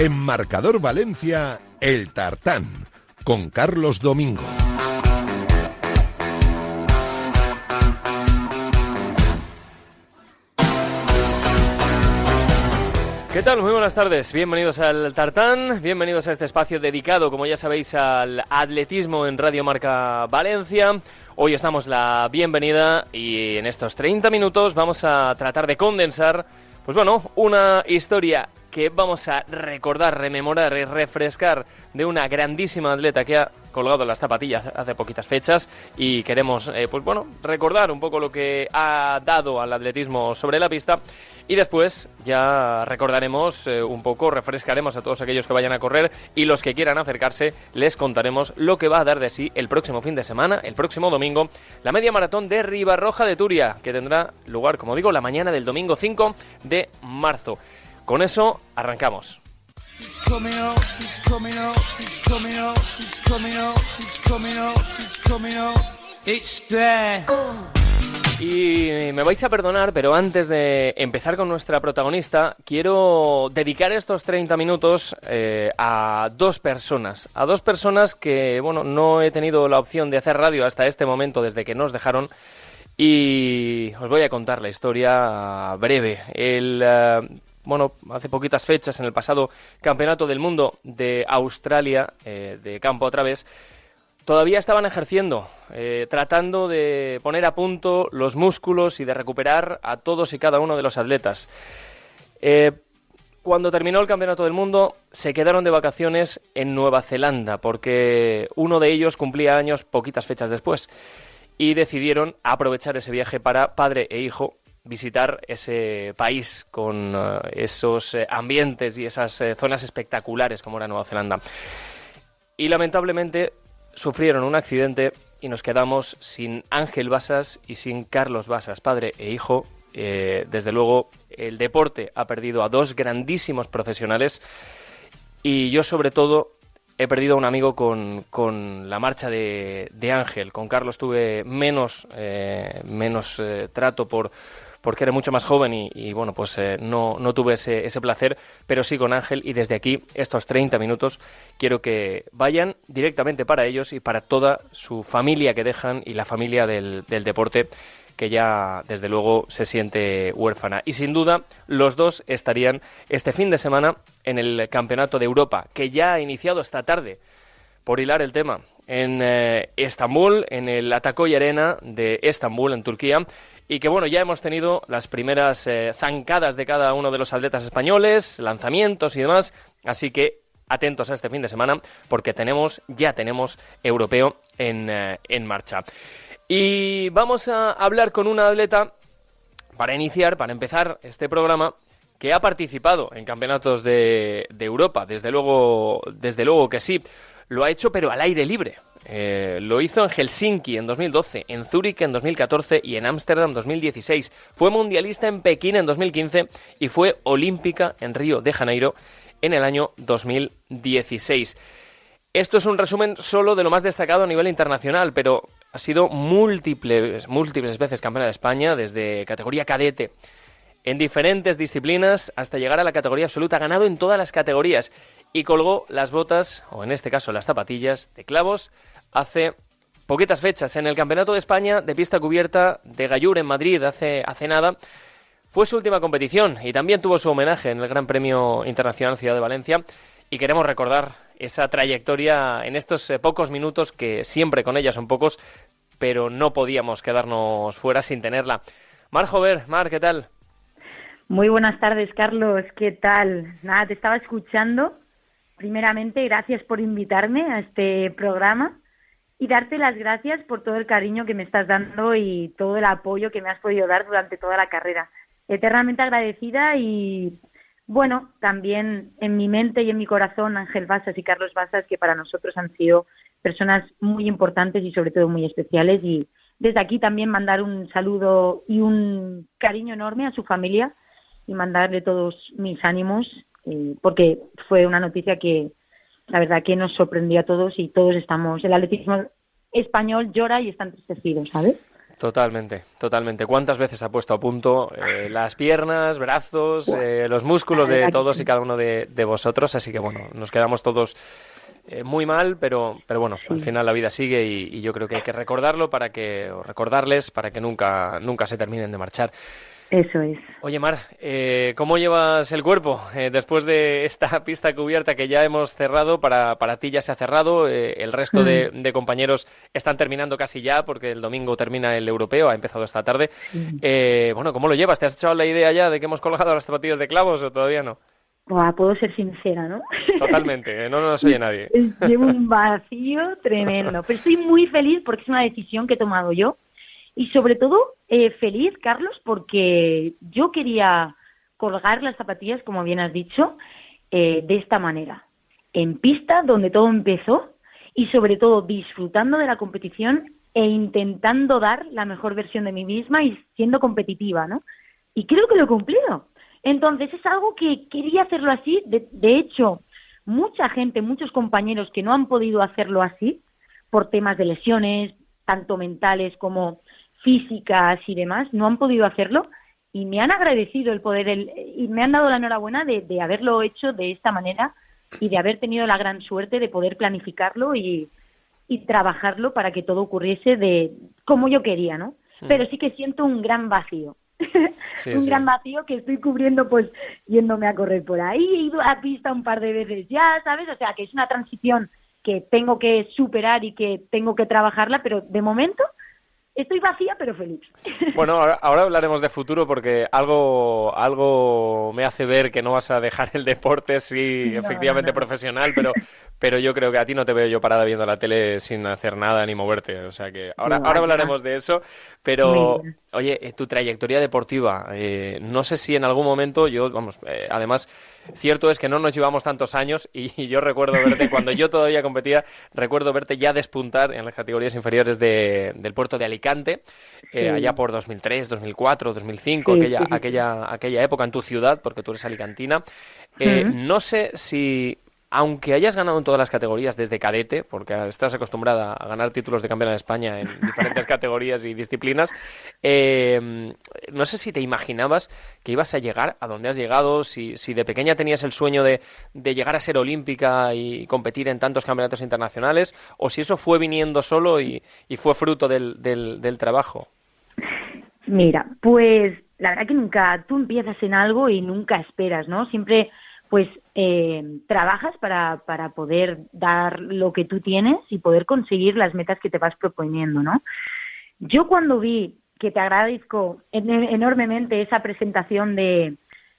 En Marcador Valencia, El Tartán, con Carlos Domingo. ¿Qué tal? Muy buenas tardes. Bienvenidos al Tartán, bienvenidos a este espacio dedicado, como ya sabéis, al atletismo en Radio Marca Valencia. Hoy os damos la bienvenida y en estos 30 minutos vamos a tratar de condensar, pues bueno, una historia que vamos a recordar, rememorar y refrescar de una grandísima atleta que ha colgado las zapatillas hace poquitas fechas y queremos, eh, pues bueno, recordar un poco lo que ha dado al atletismo sobre la pista y después ya recordaremos eh, un poco, refrescaremos a todos aquellos que vayan a correr y los que quieran acercarse, les contaremos lo que va a dar de sí el próximo fin de semana, el próximo domingo, la media maratón de Ribarroja de Turia, que tendrá lugar, como digo, la mañana del domingo 5 de marzo. Con eso arrancamos. Y me vais a perdonar, pero antes de empezar con nuestra protagonista, quiero dedicar estos 30 minutos eh, a dos personas. A dos personas que, bueno, no he tenido la opción de hacer radio hasta este momento, desde que nos dejaron. Y os voy a contar la historia breve. El eh, bueno, hace poquitas fechas, en el pasado Campeonato del Mundo de Australia, eh, de campo otra vez, todavía estaban ejerciendo, eh, tratando de poner a punto los músculos y de recuperar a todos y cada uno de los atletas. Eh, cuando terminó el Campeonato del Mundo, se quedaron de vacaciones en Nueva Zelanda, porque uno de ellos cumplía años poquitas fechas después, y decidieron aprovechar ese viaje para padre e hijo visitar ese país con uh, esos eh, ambientes y esas eh, zonas espectaculares como era Nueva Zelanda. Y lamentablemente sufrieron un accidente y nos quedamos sin Ángel Basas y sin Carlos Basas, padre e hijo. Eh, desde luego, el deporte ha perdido a dos grandísimos profesionales y yo sobre todo he perdido a un amigo con, con la marcha de, de, Ángel. Con Carlos tuve menos, eh, menos eh, trato por porque era mucho más joven y, bueno, pues eh, no, no, tuve ese, ese, placer, pero sí con Ángel y desde aquí, estos 30 minutos, quiero que vayan directamente para ellos y para toda su familia que dejan y la familia del, del deporte que ya desde luego se siente huérfana. Y sin duda, los dos estarían este fin de semana en el Campeonato de Europa, que ya ha iniciado esta tarde, por hilar el tema, en eh, Estambul, en el Atacoy Arena de Estambul, en Turquía. Y que bueno, ya hemos tenido las primeras eh, zancadas de cada uno de los atletas españoles, lanzamientos y demás. Así que atentos a este fin de semana porque tenemos, ya tenemos europeo en, eh, en marcha. Y vamos a hablar con una atleta para iniciar, para empezar este programa, que ha participado en campeonatos de, Europa, desde luego, desde luego que sí. Lo ha hecho, pero al aire libre. Eh, lo hizo en Helsinki en 2012, en Zúrich en 2014 y en Ámsterdam en 2016. Fue mundialista en Pekín en 2015 y fue olímpica en Río de Janeiro en el año 2016. Esto es un resumen solo de lo más destacado a nivel internacional, pero ha sido múltiples, múltiples veces campeona de España, desde categoría cadete, en diferentes disciplinas, hasta llegar a la categoría absoluta. Ha ganado en todas las categorías y colgó las botas, o en este caso las zapatillas, de clavos hace poquitas fechas. En el Campeonato de España de pista cubierta de Gallur en Madrid hace, hace nada. Fue su última competición y también tuvo su homenaje en el Gran Premio Internacional Ciudad de Valencia. Y queremos recordar esa trayectoria en estos eh, pocos minutos que siempre con ella son pocos, pero no podíamos quedarnos fuera sin tenerla. Mar Jover, Mar, ¿qué tal? Muy buenas tardes, Carlos, ¿qué tal? Nada, te estaba escuchando. Primeramente, gracias por invitarme a este programa y darte las gracias por todo el cariño que me estás dando y todo el apoyo que me has podido dar durante toda la carrera. Eternamente agradecida y bueno, también en mi mente y en mi corazón Ángel Basas y Carlos Basas, que para nosotros han sido personas muy importantes y sobre todo muy especiales. Y desde aquí también mandar un saludo y un cariño enorme a su familia y mandarle todos mis ánimos, eh, porque fue una noticia que la verdad que nos sorprendió a todos y todos estamos, el atletismo español llora y está entristecido, ¿sabes? Totalmente, totalmente. ¿Cuántas veces ha puesto a punto eh, las piernas, brazos, eh, los músculos de todos y cada uno de, vosotros? Así que bueno, nos quedamos todos eh, muy mal, pero, pero bueno, al final la vida sigue y, yo creo que hay que recordarlo para que, o recordarles para que nunca, nunca se terminen de marchar. Eso es. Oye, Mar, eh, ¿cómo llevas el cuerpo eh, después de esta pista cubierta que ya hemos cerrado? Para, para ti ya se ha cerrado, eh, el resto de, mm. de, compañeros están terminando casi ya porque el domingo termina el europeo, ha empezado esta tarde. Mm. bueno, ¿cómo lo llevas? ¿Te has echado la idea ya de que hemos colgado las zapatillas de clavos o todavía no? puedo ser sincera, ¿no? Totalmente, no nos oye nadie. Llevo un vacío tremendo, pero estoy muy feliz porque es una decisión que he tomado yo y sobre todo eh, feliz, Carlos, porque yo quería colgar las zapatillas, como bien has dicho, eh, de esta manera. En pista, donde todo empezó, y sobre todo disfrutando de la competición e intentando dar la mejor versión de mí misma y siendo competitiva, ¿no? Y creo que lo he cumplido. Entonces es algo que quería hacerlo así. De, de hecho, mucha gente, muchos compañeros que no han podido hacerlo así por temas de lesiones, tanto mentales como físicas y demás, no han podido hacerlo y me han agradecido el poder el, y me han dado la enhorabuena de, de, haberlo hecho de esta manera y de haber tenido la gran suerte de poder planificarlo y, y trabajarlo para que todo ocurriese de como yo quería, ¿no? Pero sí que siento un gran vacío. un gran vacío que estoy cubriendo pues yéndome a correr por ahí, he ido a pista un par de veces ya, ¿sabes? O sea, que es una transición que tengo que superar y que tengo que trabajarla, pero de momento estoy vacía pero feliz. Bueno, ahora, hablaremos de futuro porque algo, algo me hace ver que no vas a dejar el deporte, sí, efectivamente profesional, pero, pero yo creo que a ti no te veo yo parada viendo la tele sin hacer nada ni moverte. O sea que ahora, ahora hablaremos de eso, pero oye, eh, tu trayectoria deportiva, eh, no sé si en algún momento yo, vamos, eh, además Cierto es que no nos llevamos tantos años y, yo recuerdo verte, cuando yo todavía competía, recuerdo verte ya despuntar en las categorías inferiores del puerto de Alicante, eh, allá por 2003, 2004, 2005, aquella, aquella, aquella época en tu ciudad, porque tú eres alicantina. Eh, no sé si aunque hayas ganado en todas las categorías desde cadete, porque estás acostumbrada a ganar títulos de campeón en España en diferentes categorías y disciplinas, eh, no sé si te imaginabas que ibas a llegar a donde has llegado, si, si de pequeña tenías el sueño de, de, llegar a ser olímpica y competir en tantos campeonatos internacionales, o si eso fue viniendo solo y, y fue fruto del, del, del trabajo. Mira, pues la verdad que nunca tú empiezas en algo y nunca esperas, ¿no? Siempre pues eh, trabajas para, para poder dar lo que tú tienes y poder conseguir las metas que te vas proponiendo, ¿no? Yo cuando vi que te agradezco enormemente esa presentación de,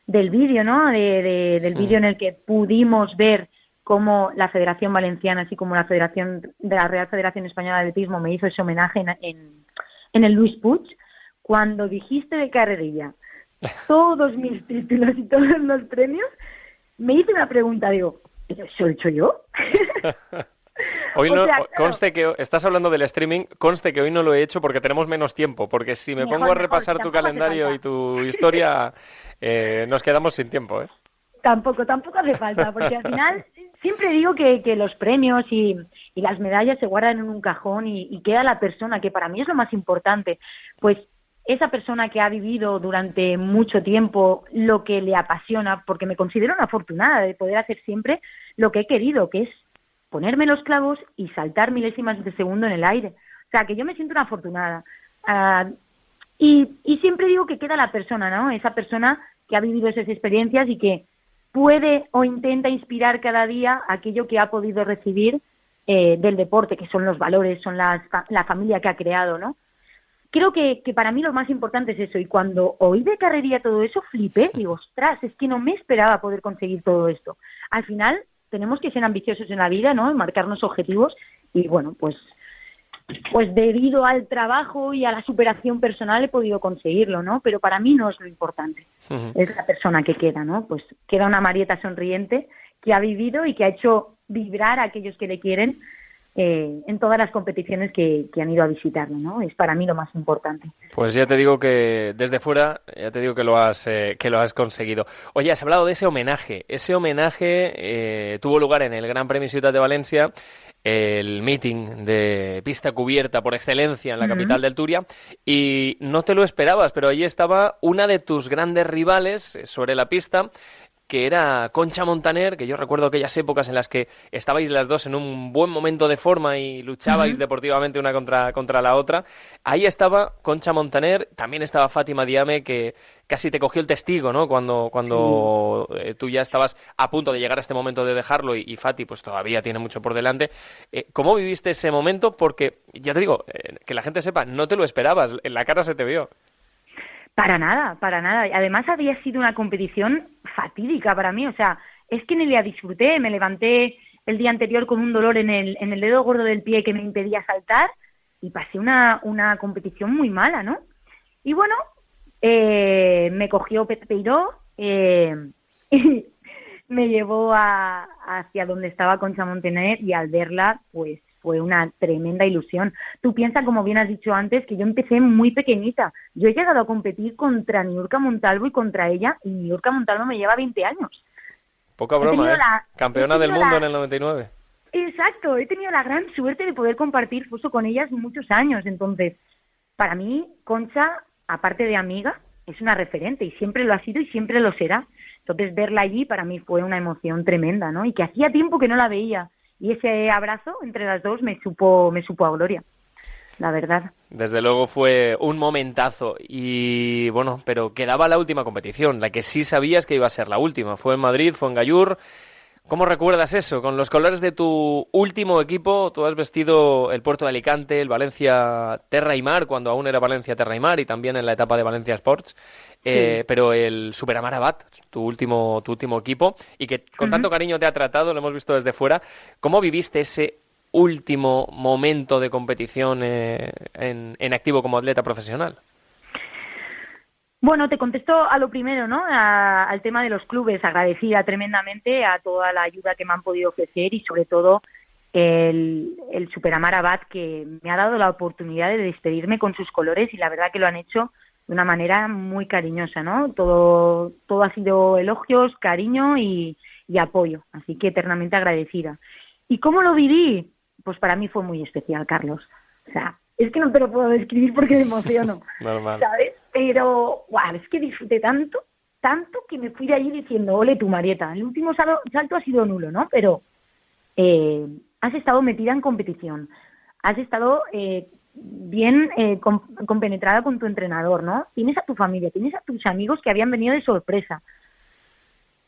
del vídeo, ¿no? De, del vídeo en el que pudimos ver cómo la Federación Valenciana, así como la Federación de la Real Federación Española de Atletismo, me hizo ese homenaje en, en, en el Luis Puig, cuando dijiste de carrerilla todos mis títulos y todos los premios, me hice una pregunta, digo, ¿eso he hecho yo? Hoy no, conste que estás hablando del streaming, conste que hoy no lo he hecho porque tenemos menos tiempo, porque si me pongo a repasar tu calendario y tu historia, eh, nos quedamos sin tiempo, ¿eh? Tampoco, tampoco hace falta, porque al final siempre digo que, que los premios y, y, las medallas se guardan en un cajón y, y queda la persona, que para mí es lo más importante. Pues esa persona que ha vivido durante mucho tiempo lo que le apasiona, porque me considero una afortunada de poder hacer siempre lo que he querido, que es ponerme los clavos y saltar milésimas de segundo en el aire. O sea, que yo me siento una afortunada. Uh, y, y siempre digo que queda la persona, ¿no? Esa persona que ha vivido esas experiencias y que puede o intenta inspirar cada día aquello que ha podido recibir eh, del deporte, que son los valores, son las, la familia que ha creado, ¿no? Creo que, que, para mí lo más importante es eso. Y cuando oí de carrería todo eso, flipé. Digo, ostras, es que no me esperaba poder conseguir todo esto. Al final, tenemos que ser ambiciosos en la vida, ¿no? Marcarnos objetivos. Y bueno, pues, pues debido al trabajo y a la superación personal he podido conseguirlo, ¿no? Pero para mí no es lo importante. Uh -huh. Es la persona que queda, ¿no? Pues queda una Marieta sonriente que ha vivido y que ha hecho vibrar a aquellos que le quieren eh, en todas las competiciones que, que, han ido a visitarlo, ¿no? Es para mí lo más importante. Pues ya te digo que desde fuera, ya te digo que lo has, eh, que lo has conseguido. Oye, has hablado de ese homenaje. Ese homenaje eh, tuvo lugar en el Gran Premio Ciudad de Valencia el meeting de pista cubierta por excelencia en la uh -huh. capital del Turia y no te lo esperabas, pero allí estaba una de tus grandes rivales sobre la pista, que era Concha Montaner, que yo recuerdo aquellas épocas en las que estabais las dos en un buen momento de forma y luchabais uh -huh. deportivamente una contra, contra la otra. Ahí estaba Concha Montaner, también estaba Fátima Diame, que casi te cogió el testigo, ¿no? Cuando, cuando eh, tú ya estabas a punto de llegar a este momento de dejarlo y, y Fati pues todavía tiene mucho por delante. Eh, ¿Cómo viviste ese momento? Porque, ya te digo, eh, que la gente sepa, no te lo esperabas, en la cara se te vio. Para nada, para nada. Además había sido una competición fatídica para mí, o sea, es que ni la disfruté, me levanté el día anterior con un dolor en el, en el dedo gordo del pie que me impedía saltar y pasé una, una competición muy mala, ¿no? Y bueno, eh, me cogió Pepeiro eh, y me llevó a, hacia donde estaba Concha Montaner y al verla, pues fue una tremenda ilusión. Tú piensas, como bien has dicho antes, que yo empecé muy pequeñita. Yo he llegado a competir contra Niurka Montalvo y contra ella, y Niurka Montalvo me lleva 20 años. Poca broma, ¿eh? La, Campeona del mundo la... en el 99. Exacto, he tenido la gran suerte de poder compartir justo con ellas muchos años. Entonces, para mí, Concha, aparte de amiga, es una referente y siempre lo ha sido y siempre lo será. Entonces, verla allí para mí fue una emoción tremenda, ¿no? Y que hacía tiempo que no la veía y ese abrazo entre las dos me supo, me supo a gloria, la verdad. Desde luego fue un momentazo y bueno, pero quedaba la última competición, la que sí sabías que iba a ser la última. Fue en Madrid, fue en Gallur. ¿Cómo recuerdas eso? Con los colores de tu último equipo, tú has vestido el Puerto de Alicante, el Valencia Terra y Mar, cuando aún era Valencia Terra y Mar, y también en la etapa de Valencia Sports. Eh, sí. Pero el Superamar Abad, tu último, tu último equipo, y que con uh -huh. tanto cariño te ha tratado, lo hemos visto desde fuera. ¿Cómo viviste ese último momento de competición eh, en, en activo como atleta profesional? Bueno, te contesto a lo primero, ¿no? A, al tema de los clubes. Agradecida tremendamente a toda la ayuda que me han podido ofrecer y sobre todo el, el Superamar Abad que me ha dado la oportunidad de despedirme con sus colores y la verdad que lo han hecho de una manera muy cariñosa, ¿no? Todo, todo ha sido elogios, cariño y, y apoyo. Así que eternamente agradecida. ¿Y cómo lo viví? Pues para mí fue muy especial, Carlos. O sea, es que no te lo puedo describir porque me emociono. Normal. ¿Sabes? Pero, wow, es que disfruté tanto, tanto que me fui de allí diciendo, ole tu Marieta, el último salto ha sido nulo, ¿no? Pero eh, has estado metida en competición, has estado eh, bien eh, compenetrada con tu entrenador, ¿no? Tienes a tu familia, tienes a tus amigos que habían venido de sorpresa.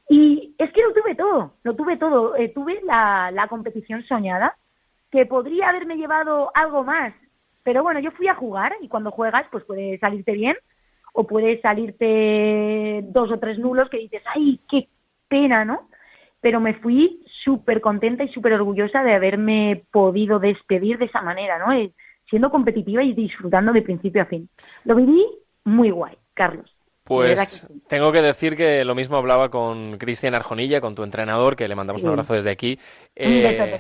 Y es que lo tuve todo, lo tuve todo. Eh, tuve la, la competición soñada, que podría haberme llevado algo más, pero bueno, yo fui a jugar y cuando juegas, pues puede salirte bien o puede salirte dos o tres nulos que dices, ay, qué pena, ¿no? Pero me fui súper contenta y súper orgullosa de haberme podido despedir de esa manera, ¿no? Eh, siendo competitiva y disfrutando de principio a fin. Lo viví muy guay, Carlos. Pues tengo que decir que lo mismo hablaba con Cristian Arjonilla, con tu entrenador, que le mandamos un abrazo desde aquí. Eh,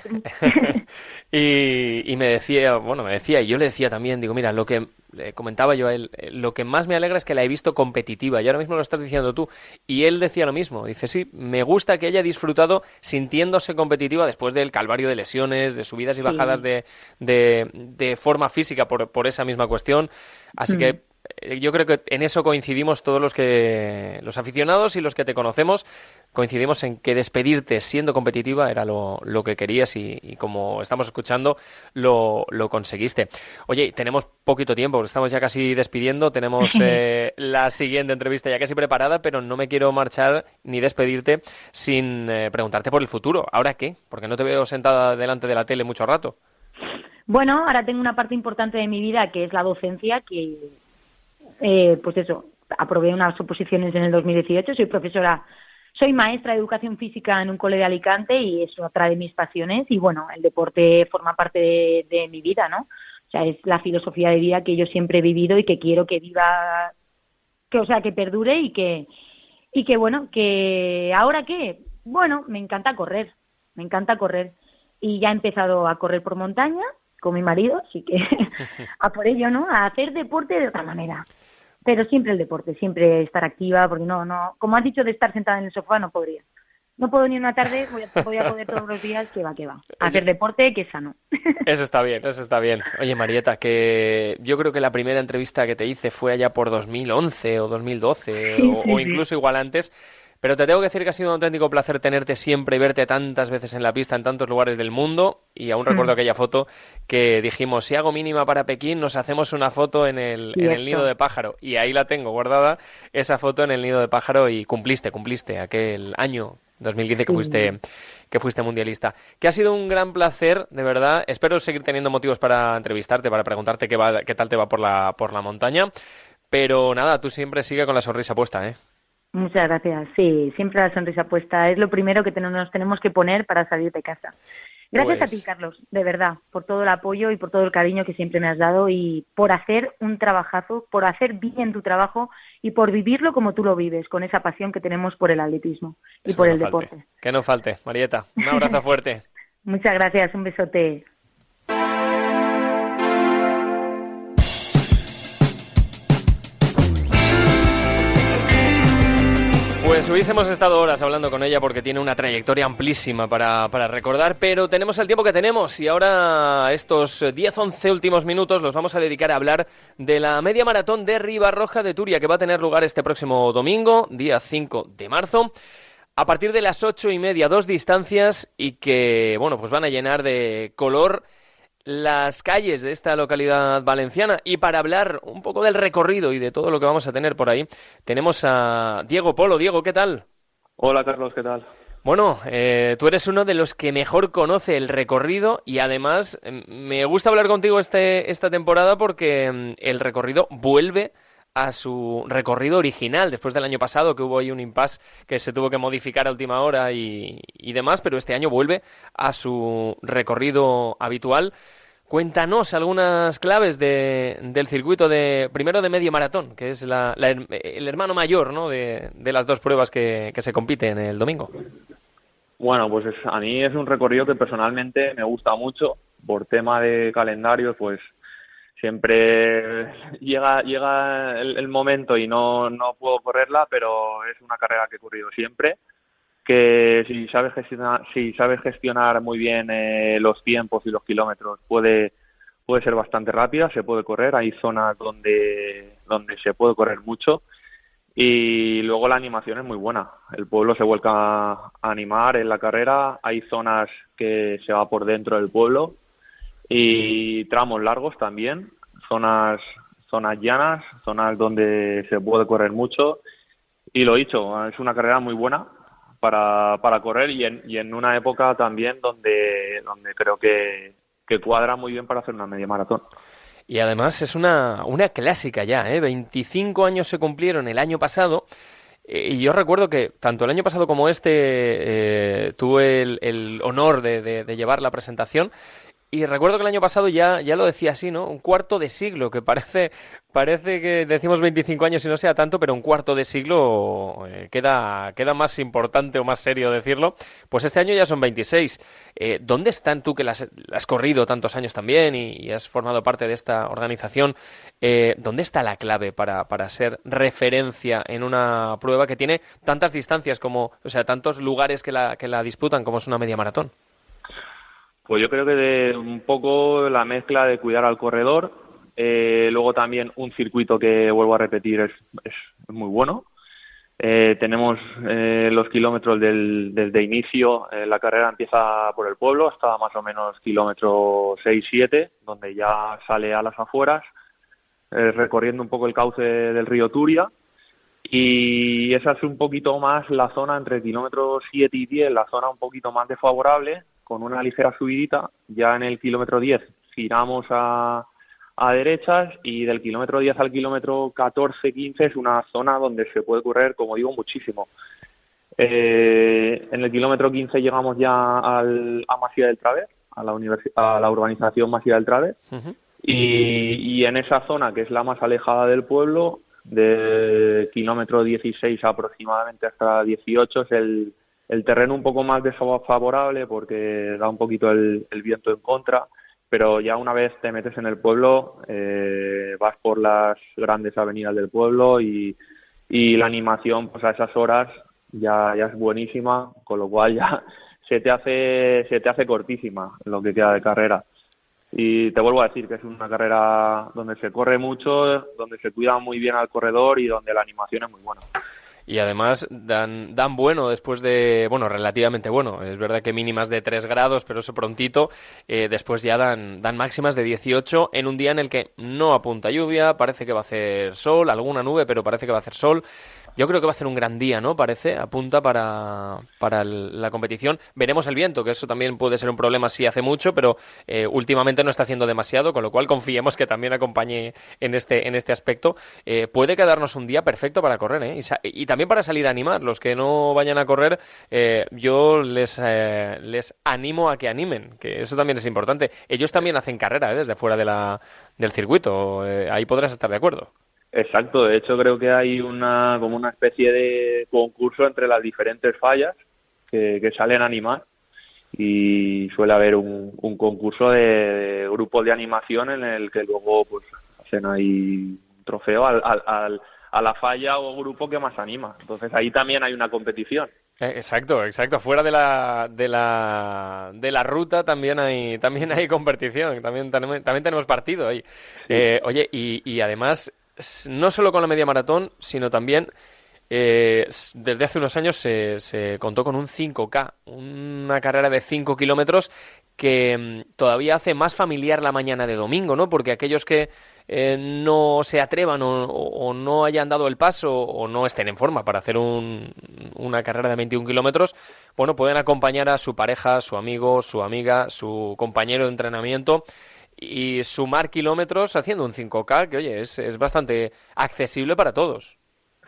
y, y, me decía, bueno, me decía, y yo le decía también, digo, mira, lo que comentaba yo a él, eh, lo que más me alegra es que la he visto competitiva, y ahora mismo lo estás diciendo tú. Y él decía lo mismo, dice, sí, me gusta que haya disfrutado sintiéndose competitiva después del calvario de lesiones, de subidas y bajadas de, de, de, forma física por, por esa misma cuestión. Así que mm. Yo creo que en eso coincidimos todos los que los aficionados y los que te conocemos coincidimos en que despedirte siendo competitiva era lo, lo que querías y, como estamos escuchando lo, lo, conseguiste. Oye, tenemos poquito tiempo, estamos ya casi despidiendo, tenemos eh, la siguiente entrevista ya casi preparada, pero no me quiero marchar ni despedirte sin eh, preguntarte por el futuro. ¿Ahora qué? Porque no te veo sentada delante de la tele mucho rato. Bueno, ahora tengo una parte importante de mi vida que es la docencia, que eh, pues eso, aprobé unas oposiciones en el 2018, soy profesora, soy maestra de educación física en un colegio de Alicante y es otra de mis pasiones y bueno, el deporte forma parte de, mi vida, ¿no? O sea, es la filosofía de vida que yo siempre he vivido y que quiero que viva, que o sea, que perdure y que, y que bueno, que ahora qué, bueno, me encanta correr, me encanta correr y ya he empezado a correr por montaña con mi marido, así que a por ello, ¿no? A hacer deporte de otra manera pero siempre el deporte, siempre estar activa, porque no, no, como has dicho de estar sentada en el sofá, no podría. No puedo ni una tarde, voy a, voy a poder todos los días, que va, que va. Hacer deporte, que es sano. Eso está bien, eso está bien. Oye, Marieta, que yo creo que la primera entrevista que te hice fue allá por 2011 o 2012, o, o incluso igual antes. Pero te tengo que decir que ha sido un auténtico placer tenerte siempre y verte tantas veces en la pista en tantos lugares del mundo. Y aún recuerdo mm. aquella foto que dijimos, si hago mínima para Pekín, nos hacemos una foto en el, en el nido de pájaro. Y ahí la tengo guardada, esa foto en el nido de pájaro y cumpliste, cumpliste aquel año 2015 que fuiste que fuiste mundialista. Que ha sido un gran placer, de verdad. Espero seguir teniendo motivos para entrevistarte, para preguntarte qué, va, qué tal te va por la, por la montaña. Pero nada, tú siempre sigue con la sonrisa puesta, ¿eh? Muchas gracias. Sí, siempre la sonrisa puesta. Es lo primero que nos tenemos que poner para salir de casa. Gracias a ti, pues Carlos, de verdad, por todo el apoyo y por todo el cariño que siempre me has dado y por hacer un trabajazo, por hacer bien tu trabajo y por vivirlo como tú lo vives, con esa pasión que tenemos por el atletismo y por el deporte. Que no falte, Marieta. Un abrazo fuerte. Muchas gracias, un besote. Pues hubiésemos estado horas hablando con ella porque tiene una trayectoria amplísima para, para recordar, pero tenemos el tiempo que tenemos y ahora estos 10-11 últimos minutos los vamos a dedicar a hablar de la media maratón de Ribarroja de Turia que va a tener lugar este próximo domingo, día 5 de marzo a partir de las ocho y media, dos distancias y que, bueno, pues van a llenar de color las calles de esta localidad valenciana. Y para hablar un poco del recorrido y de todo lo que vamos a tener por ahí, tenemos a Diego Polo. Diego, ¿qué tal? Hola, Carlos, ¿qué tal? Bueno, eh, tú eres uno de los que mejor conoce el recorrido y además em, me gusta hablar contigo este, esta temporada porque em, el recorrido vuelve a su recorrido original después del año pasado que hubo ahí un impasse que se tuvo que modificar a última hora y, demás, pero este año vuelve a su recorrido habitual. Cuéntanos algunas claves de, del circuito de primero de medio maratón, que es la, el hermano mayor ¿no? de, de las dos pruebas que, que, se compiten el domingo. Bueno, pues a mí es un recorrido que personalmente me gusta mucho. Por tema de calendario, pues siempre llega llega el, momento y no, no puedo correrla, pero es una carrera que he corrido siempre que si sabes gestionar, si sabes gestionar muy bien eh, los tiempos y los kilómetros, puede, puede ser bastante rápida, se puede correr, hay zonas donde, donde se puede correr mucho y luego la animación es muy buena. El pueblo se vuelca a animar en la carrera, hay zonas que se va por dentro del pueblo y tramos largos también, zonas zonas llanas, zonas donde se puede correr mucho y lo dicho, es una carrera muy buena para, para correr y en, y en una época también donde, donde creo que, que cuadra muy bien para hacer una media maratón. Y además es una, una clásica ya, ¿eh? 25 años se cumplieron el año pasado. Eh, y yo recuerdo que tanto el año pasado como este eh, tuve el, el honor de, de, llevar la presentación y recuerdo que el año pasado ya, ya lo decía así, ¿no? Un cuarto de siglo, que parece, parece que decimos 25 años y no sea tanto, pero un cuarto de siglo eh, queda, queda más importante o más serio decirlo. Pues este año ya son 26. Eh, ¿Dónde están tú que las, has corrido tantos años también y, has formado parte de esta organización? Eh, ¿Dónde está la clave para, para ser referencia en una prueba que tiene tantas distancias como, o sea, tantos lugares que la, que la disputan como es una media maratón? Pues yo creo que de un poco la mezcla de cuidar al corredor, eh, luego también un circuito que vuelvo a repetir es, es muy bueno. Eh, tenemos eh, los kilómetros del, desde inicio, la carrera empieza por el pueblo hasta más o menos kilómetro 6-7, donde ya sale a las afueras, recorriendo un poco el cauce del río Turia. Y esa es un poquito más la zona entre kilómetros 7 y 10, la zona un poquito más desfavorable, con una ligera subidita. Ya en el kilómetro 10 giramos a, a derechas y del kilómetro 10 al kilómetro 14-15 es una zona donde se puede correr, como digo, muchísimo. Eh, en el kilómetro 15 llegamos ya al, a Masía del Traver, a la, a la urbanización Masía del Traver, y, y en esa zona, que es la más alejada del pueblo, de kilómetro 16 aproximadamente hasta 18 es el, el terreno un poco más desfavorable porque da un poquito el, viento en contra, pero ya una vez te metes en el pueblo, eh, vas por las grandes avenidas del pueblo y, y la animación pues a esas horas ya, ya es buenísima, con lo cual ya se te hace, se te hace cortísima lo que queda de carrera. Y te vuelvo a decir que es una carrera donde se corre mucho, donde se cuida muy bien al corredor y donde la animación es muy buena y además dan, dan bueno después de, bueno, relativamente bueno, es verdad que mínimas de 3 grados, pero eso prontito, eh, después ya dan, dan máximas de 18 en un día en el que no apunta lluvia, parece que va a hacer sol, alguna nube, pero parece que va a hacer sol. Yo creo que va a ser un gran día, ¿no? Parece, apunta para, para la competición. Veremos el viento, que eso también puede ser un problema si hace mucho, pero eh, últimamente no está haciendo demasiado, con lo cual confiemos que también acompañe en este, en este aspecto. Eh, puede quedarnos un día perfecto para correr, ¿eh? Y, también para salir a animar. Los que no vayan a correr, eh, yo les, les animo a que animen, que eso también es importante. Ellos también hacen carrera desde fuera de del circuito. ahí podrás estar de acuerdo. Exacto, de hecho creo que hay una como una especie de concurso entre las diferentes fallas que, salen a animar y suele haber un, concurso de, grupos de animación en el que luego pues hacen ahí un trofeo al, al, a la falla o grupo que más anima. Entonces ahí también hay una competición. Eh, exacto, exacto. Fuera de la, de la, de la ruta también hay, también hay competición, también, también, tenemos partido ahí. Eh, oye, y, y además no solo con la media maratón, sino también eh, desde hace unos años se, se, contó con un 5K, una carrera de 5 kilómetros que mm, todavía hace más familiar la mañana de domingo, ¿no? Porque aquellos que eh, no se atrevan o, no hayan dado el paso o no estén en forma para hacer una carrera de 21 kilómetros, bueno, pueden acompañar a su pareja, su amigo, su amiga, su compañero de entrenamiento y sumar kilómetros haciendo un 5K, que oye, es, es bastante accesible para todos.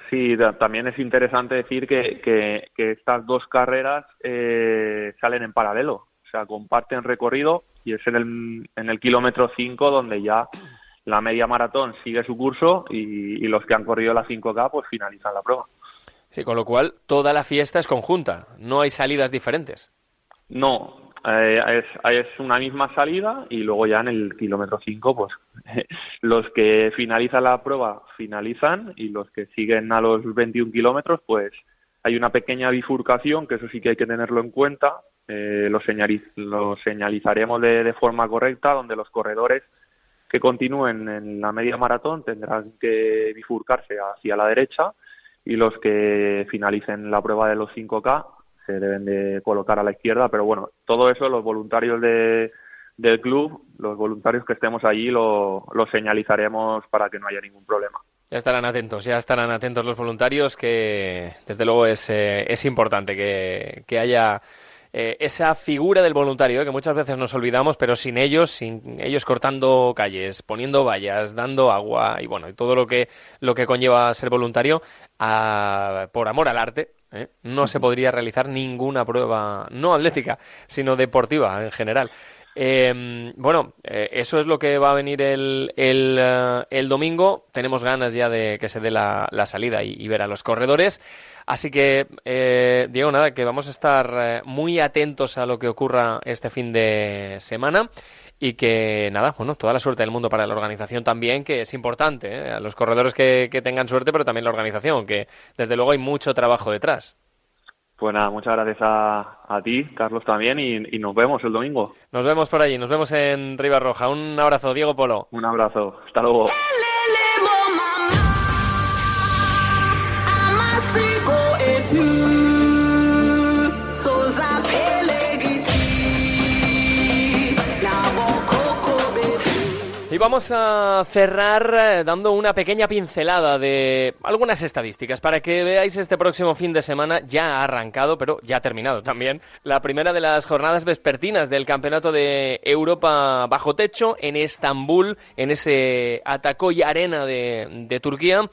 Sí, también es interesante decir que, que, estas dos carreras eh, salen en paralelo, o sea, comparten recorrido y es en el, en el kilómetro 5 donde ya la media maratón sigue su curso y, y los que han corrido la 5K pues finalizan la prueba. Sí, con lo cual toda la fiesta es conjunta, no hay salidas diferentes. No, eh, es, una misma salida y luego ya en el kilómetro 5, pues los que finalizan la prueba finalizan y los que siguen a los 21 kilómetros, pues hay una pequeña bifurcación, que eso sí que hay que tenerlo en cuenta, eh, lo, lo, señalizaremos de, de, forma correcta, donde los corredores que continúen en la media maratón tendrán que bifurcarse hacia la derecha y los que finalicen la prueba de los 5K se deben de colocar a la izquierda, pero bueno, todo eso los voluntarios de, del club, los voluntarios que estemos allí, lo, lo señalizaremos para que no haya ningún problema. Ya estarán atentos, ya estarán atentos los voluntarios, que desde luego es, eh, es importante que, que haya eh, esa figura del voluntario, eh, que muchas veces nos olvidamos, pero sin ellos, sin ellos cortando calles, poniendo vallas, dando agua y bueno, y todo lo que, lo que conlleva ser voluntario, por amor al arte, no se podría realizar ninguna prueba, no atlética, sino deportiva en general. Eh, bueno, eh, eso es lo que va a venir el, el, eh, el, domingo. Tenemos ganas ya de que se dé la, la salida y, ver a los corredores. Así que, eh, Diego, nada, que vamos a estar muy atentos a lo que ocurra este fin de semana y que, nada, bueno, toda la suerte del mundo para la organización también, que es importante, a los corredores que, que tengan suerte, pero también la organización, que desde luego hay mucho trabajo detrás. Pues nada, muchas gracias a, a ti, Carlos, también, y, nos vemos el domingo. Nos vemos por allí, nos vemos en Roja. Un abrazo, Diego Polo. Un abrazo, hasta luego. Vamos a cerrar eh, dando una pequeña pincelada de algunas estadísticas para que veáis este próximo fin de semana. Ya ha arrancado, pero ya ha terminado también, la primera de las jornadas vespertinas del Campeonato de Europa bajo techo en Estambul, en ese Atacoy Arena de, Turquía.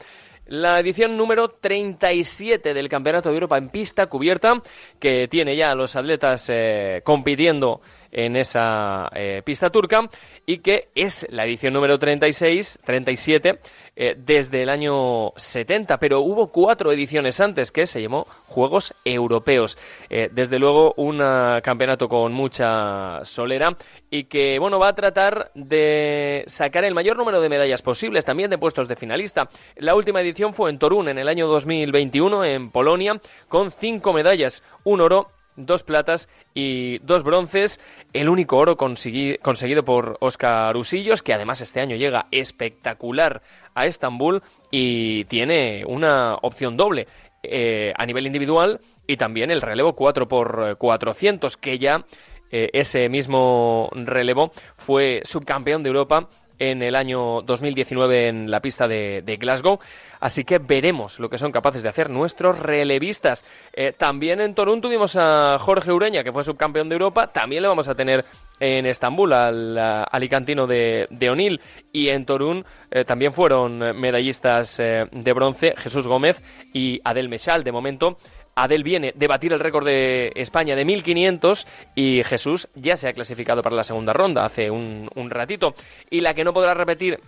La edición número 37 del Campeonato de Europa en pista cubierta, que tiene ya a los atletas eh, compitiendo en esa eh, pista turca y que es la edición número 36, 37 eh, desde el año 70, pero hubo cuatro ediciones antes que se llamó Juegos Europeos. Eh, desde luego un campeonato con mucha solera y que bueno va a tratar de sacar el mayor número de medallas posibles, también de puestos de finalista. La última edición fue en Torún en el año 2021 en Polonia con cinco medallas, un oro dos platas y dos bronces. El único oro conseguido por Oscar Usillos, que además este año llega espectacular a Estambul y tiene una opción doble eh, a nivel individual y también el relevo 4 por 400 que ya eh, ese mismo relevo fue subcampeón de Europa en el año 2019 en la pista de, Glasgow. Así que veremos lo que son capaces de hacer nuestros relevistas. Eh, también en Torún tuvimos a Jorge Ureña, que fue subcampeón de Europa. También le vamos a tener en Estambul al alicantino de, de O'Neill. Y en Torún eh, también fueron medallistas eh, de bronce Jesús Gómez y Adel Mechal. De momento Adel viene de batir el récord de España de 1500 y Jesús ya se ha clasificado para la segunda ronda hace un, ratito. Y la que no podrá repetir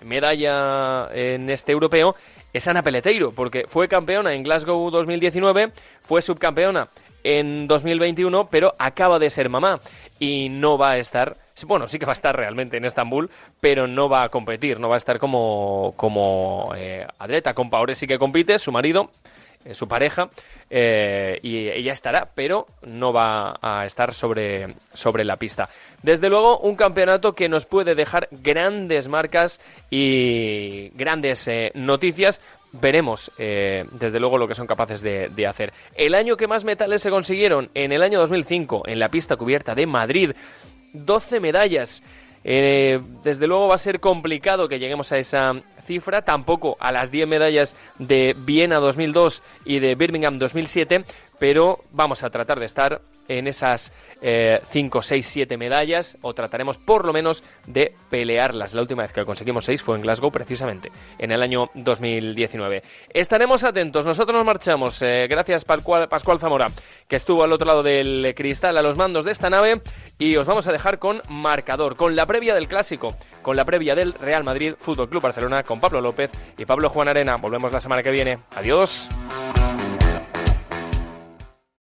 medalla en este europeo es Ana Peleteiro, porque fue campeona en Glasgow 2019, fue subcampeona en 2021, pero acaba de ser mamá y no va a estar, bueno, sí que va a estar realmente en Estambul, pero no va a competir, no va a estar como, como eh, atleta. Con Paore sí que compite, su marido, eh, su pareja, eh, y ella estará, pero no va a estar sobre, sobre la pista. Desde luego, un campeonato que nos puede dejar grandes marcas y grandes eh, noticias. Veremos, desde luego, lo que son capaces de, hacer. El año que más metales se consiguieron, en el año 2005, en la pista cubierta de Madrid, 12 medallas. desde luego va a ser complicado que lleguemos a esa cifra, tampoco a las 10 medallas de Viena 2002 y de Birmingham 2007, pero vamos a tratar de estar en esas 5, 6, 7 medallas o trataremos por lo menos de pelearlas. La última vez que conseguimos 6 fue en Glasgow precisamente, en el año 2019. Estaremos atentos, nosotros nos marchamos. Eh, gracias Pascual, Pascual Zamora, que estuvo al otro lado del cristal a los mandos de esta nave y os vamos a dejar con marcador, con la previa del clásico, con la previa del Real Madrid Fútbol Club Barcelona, con Pablo López y Pablo Juan Arena. Volvemos la semana que viene. Adiós.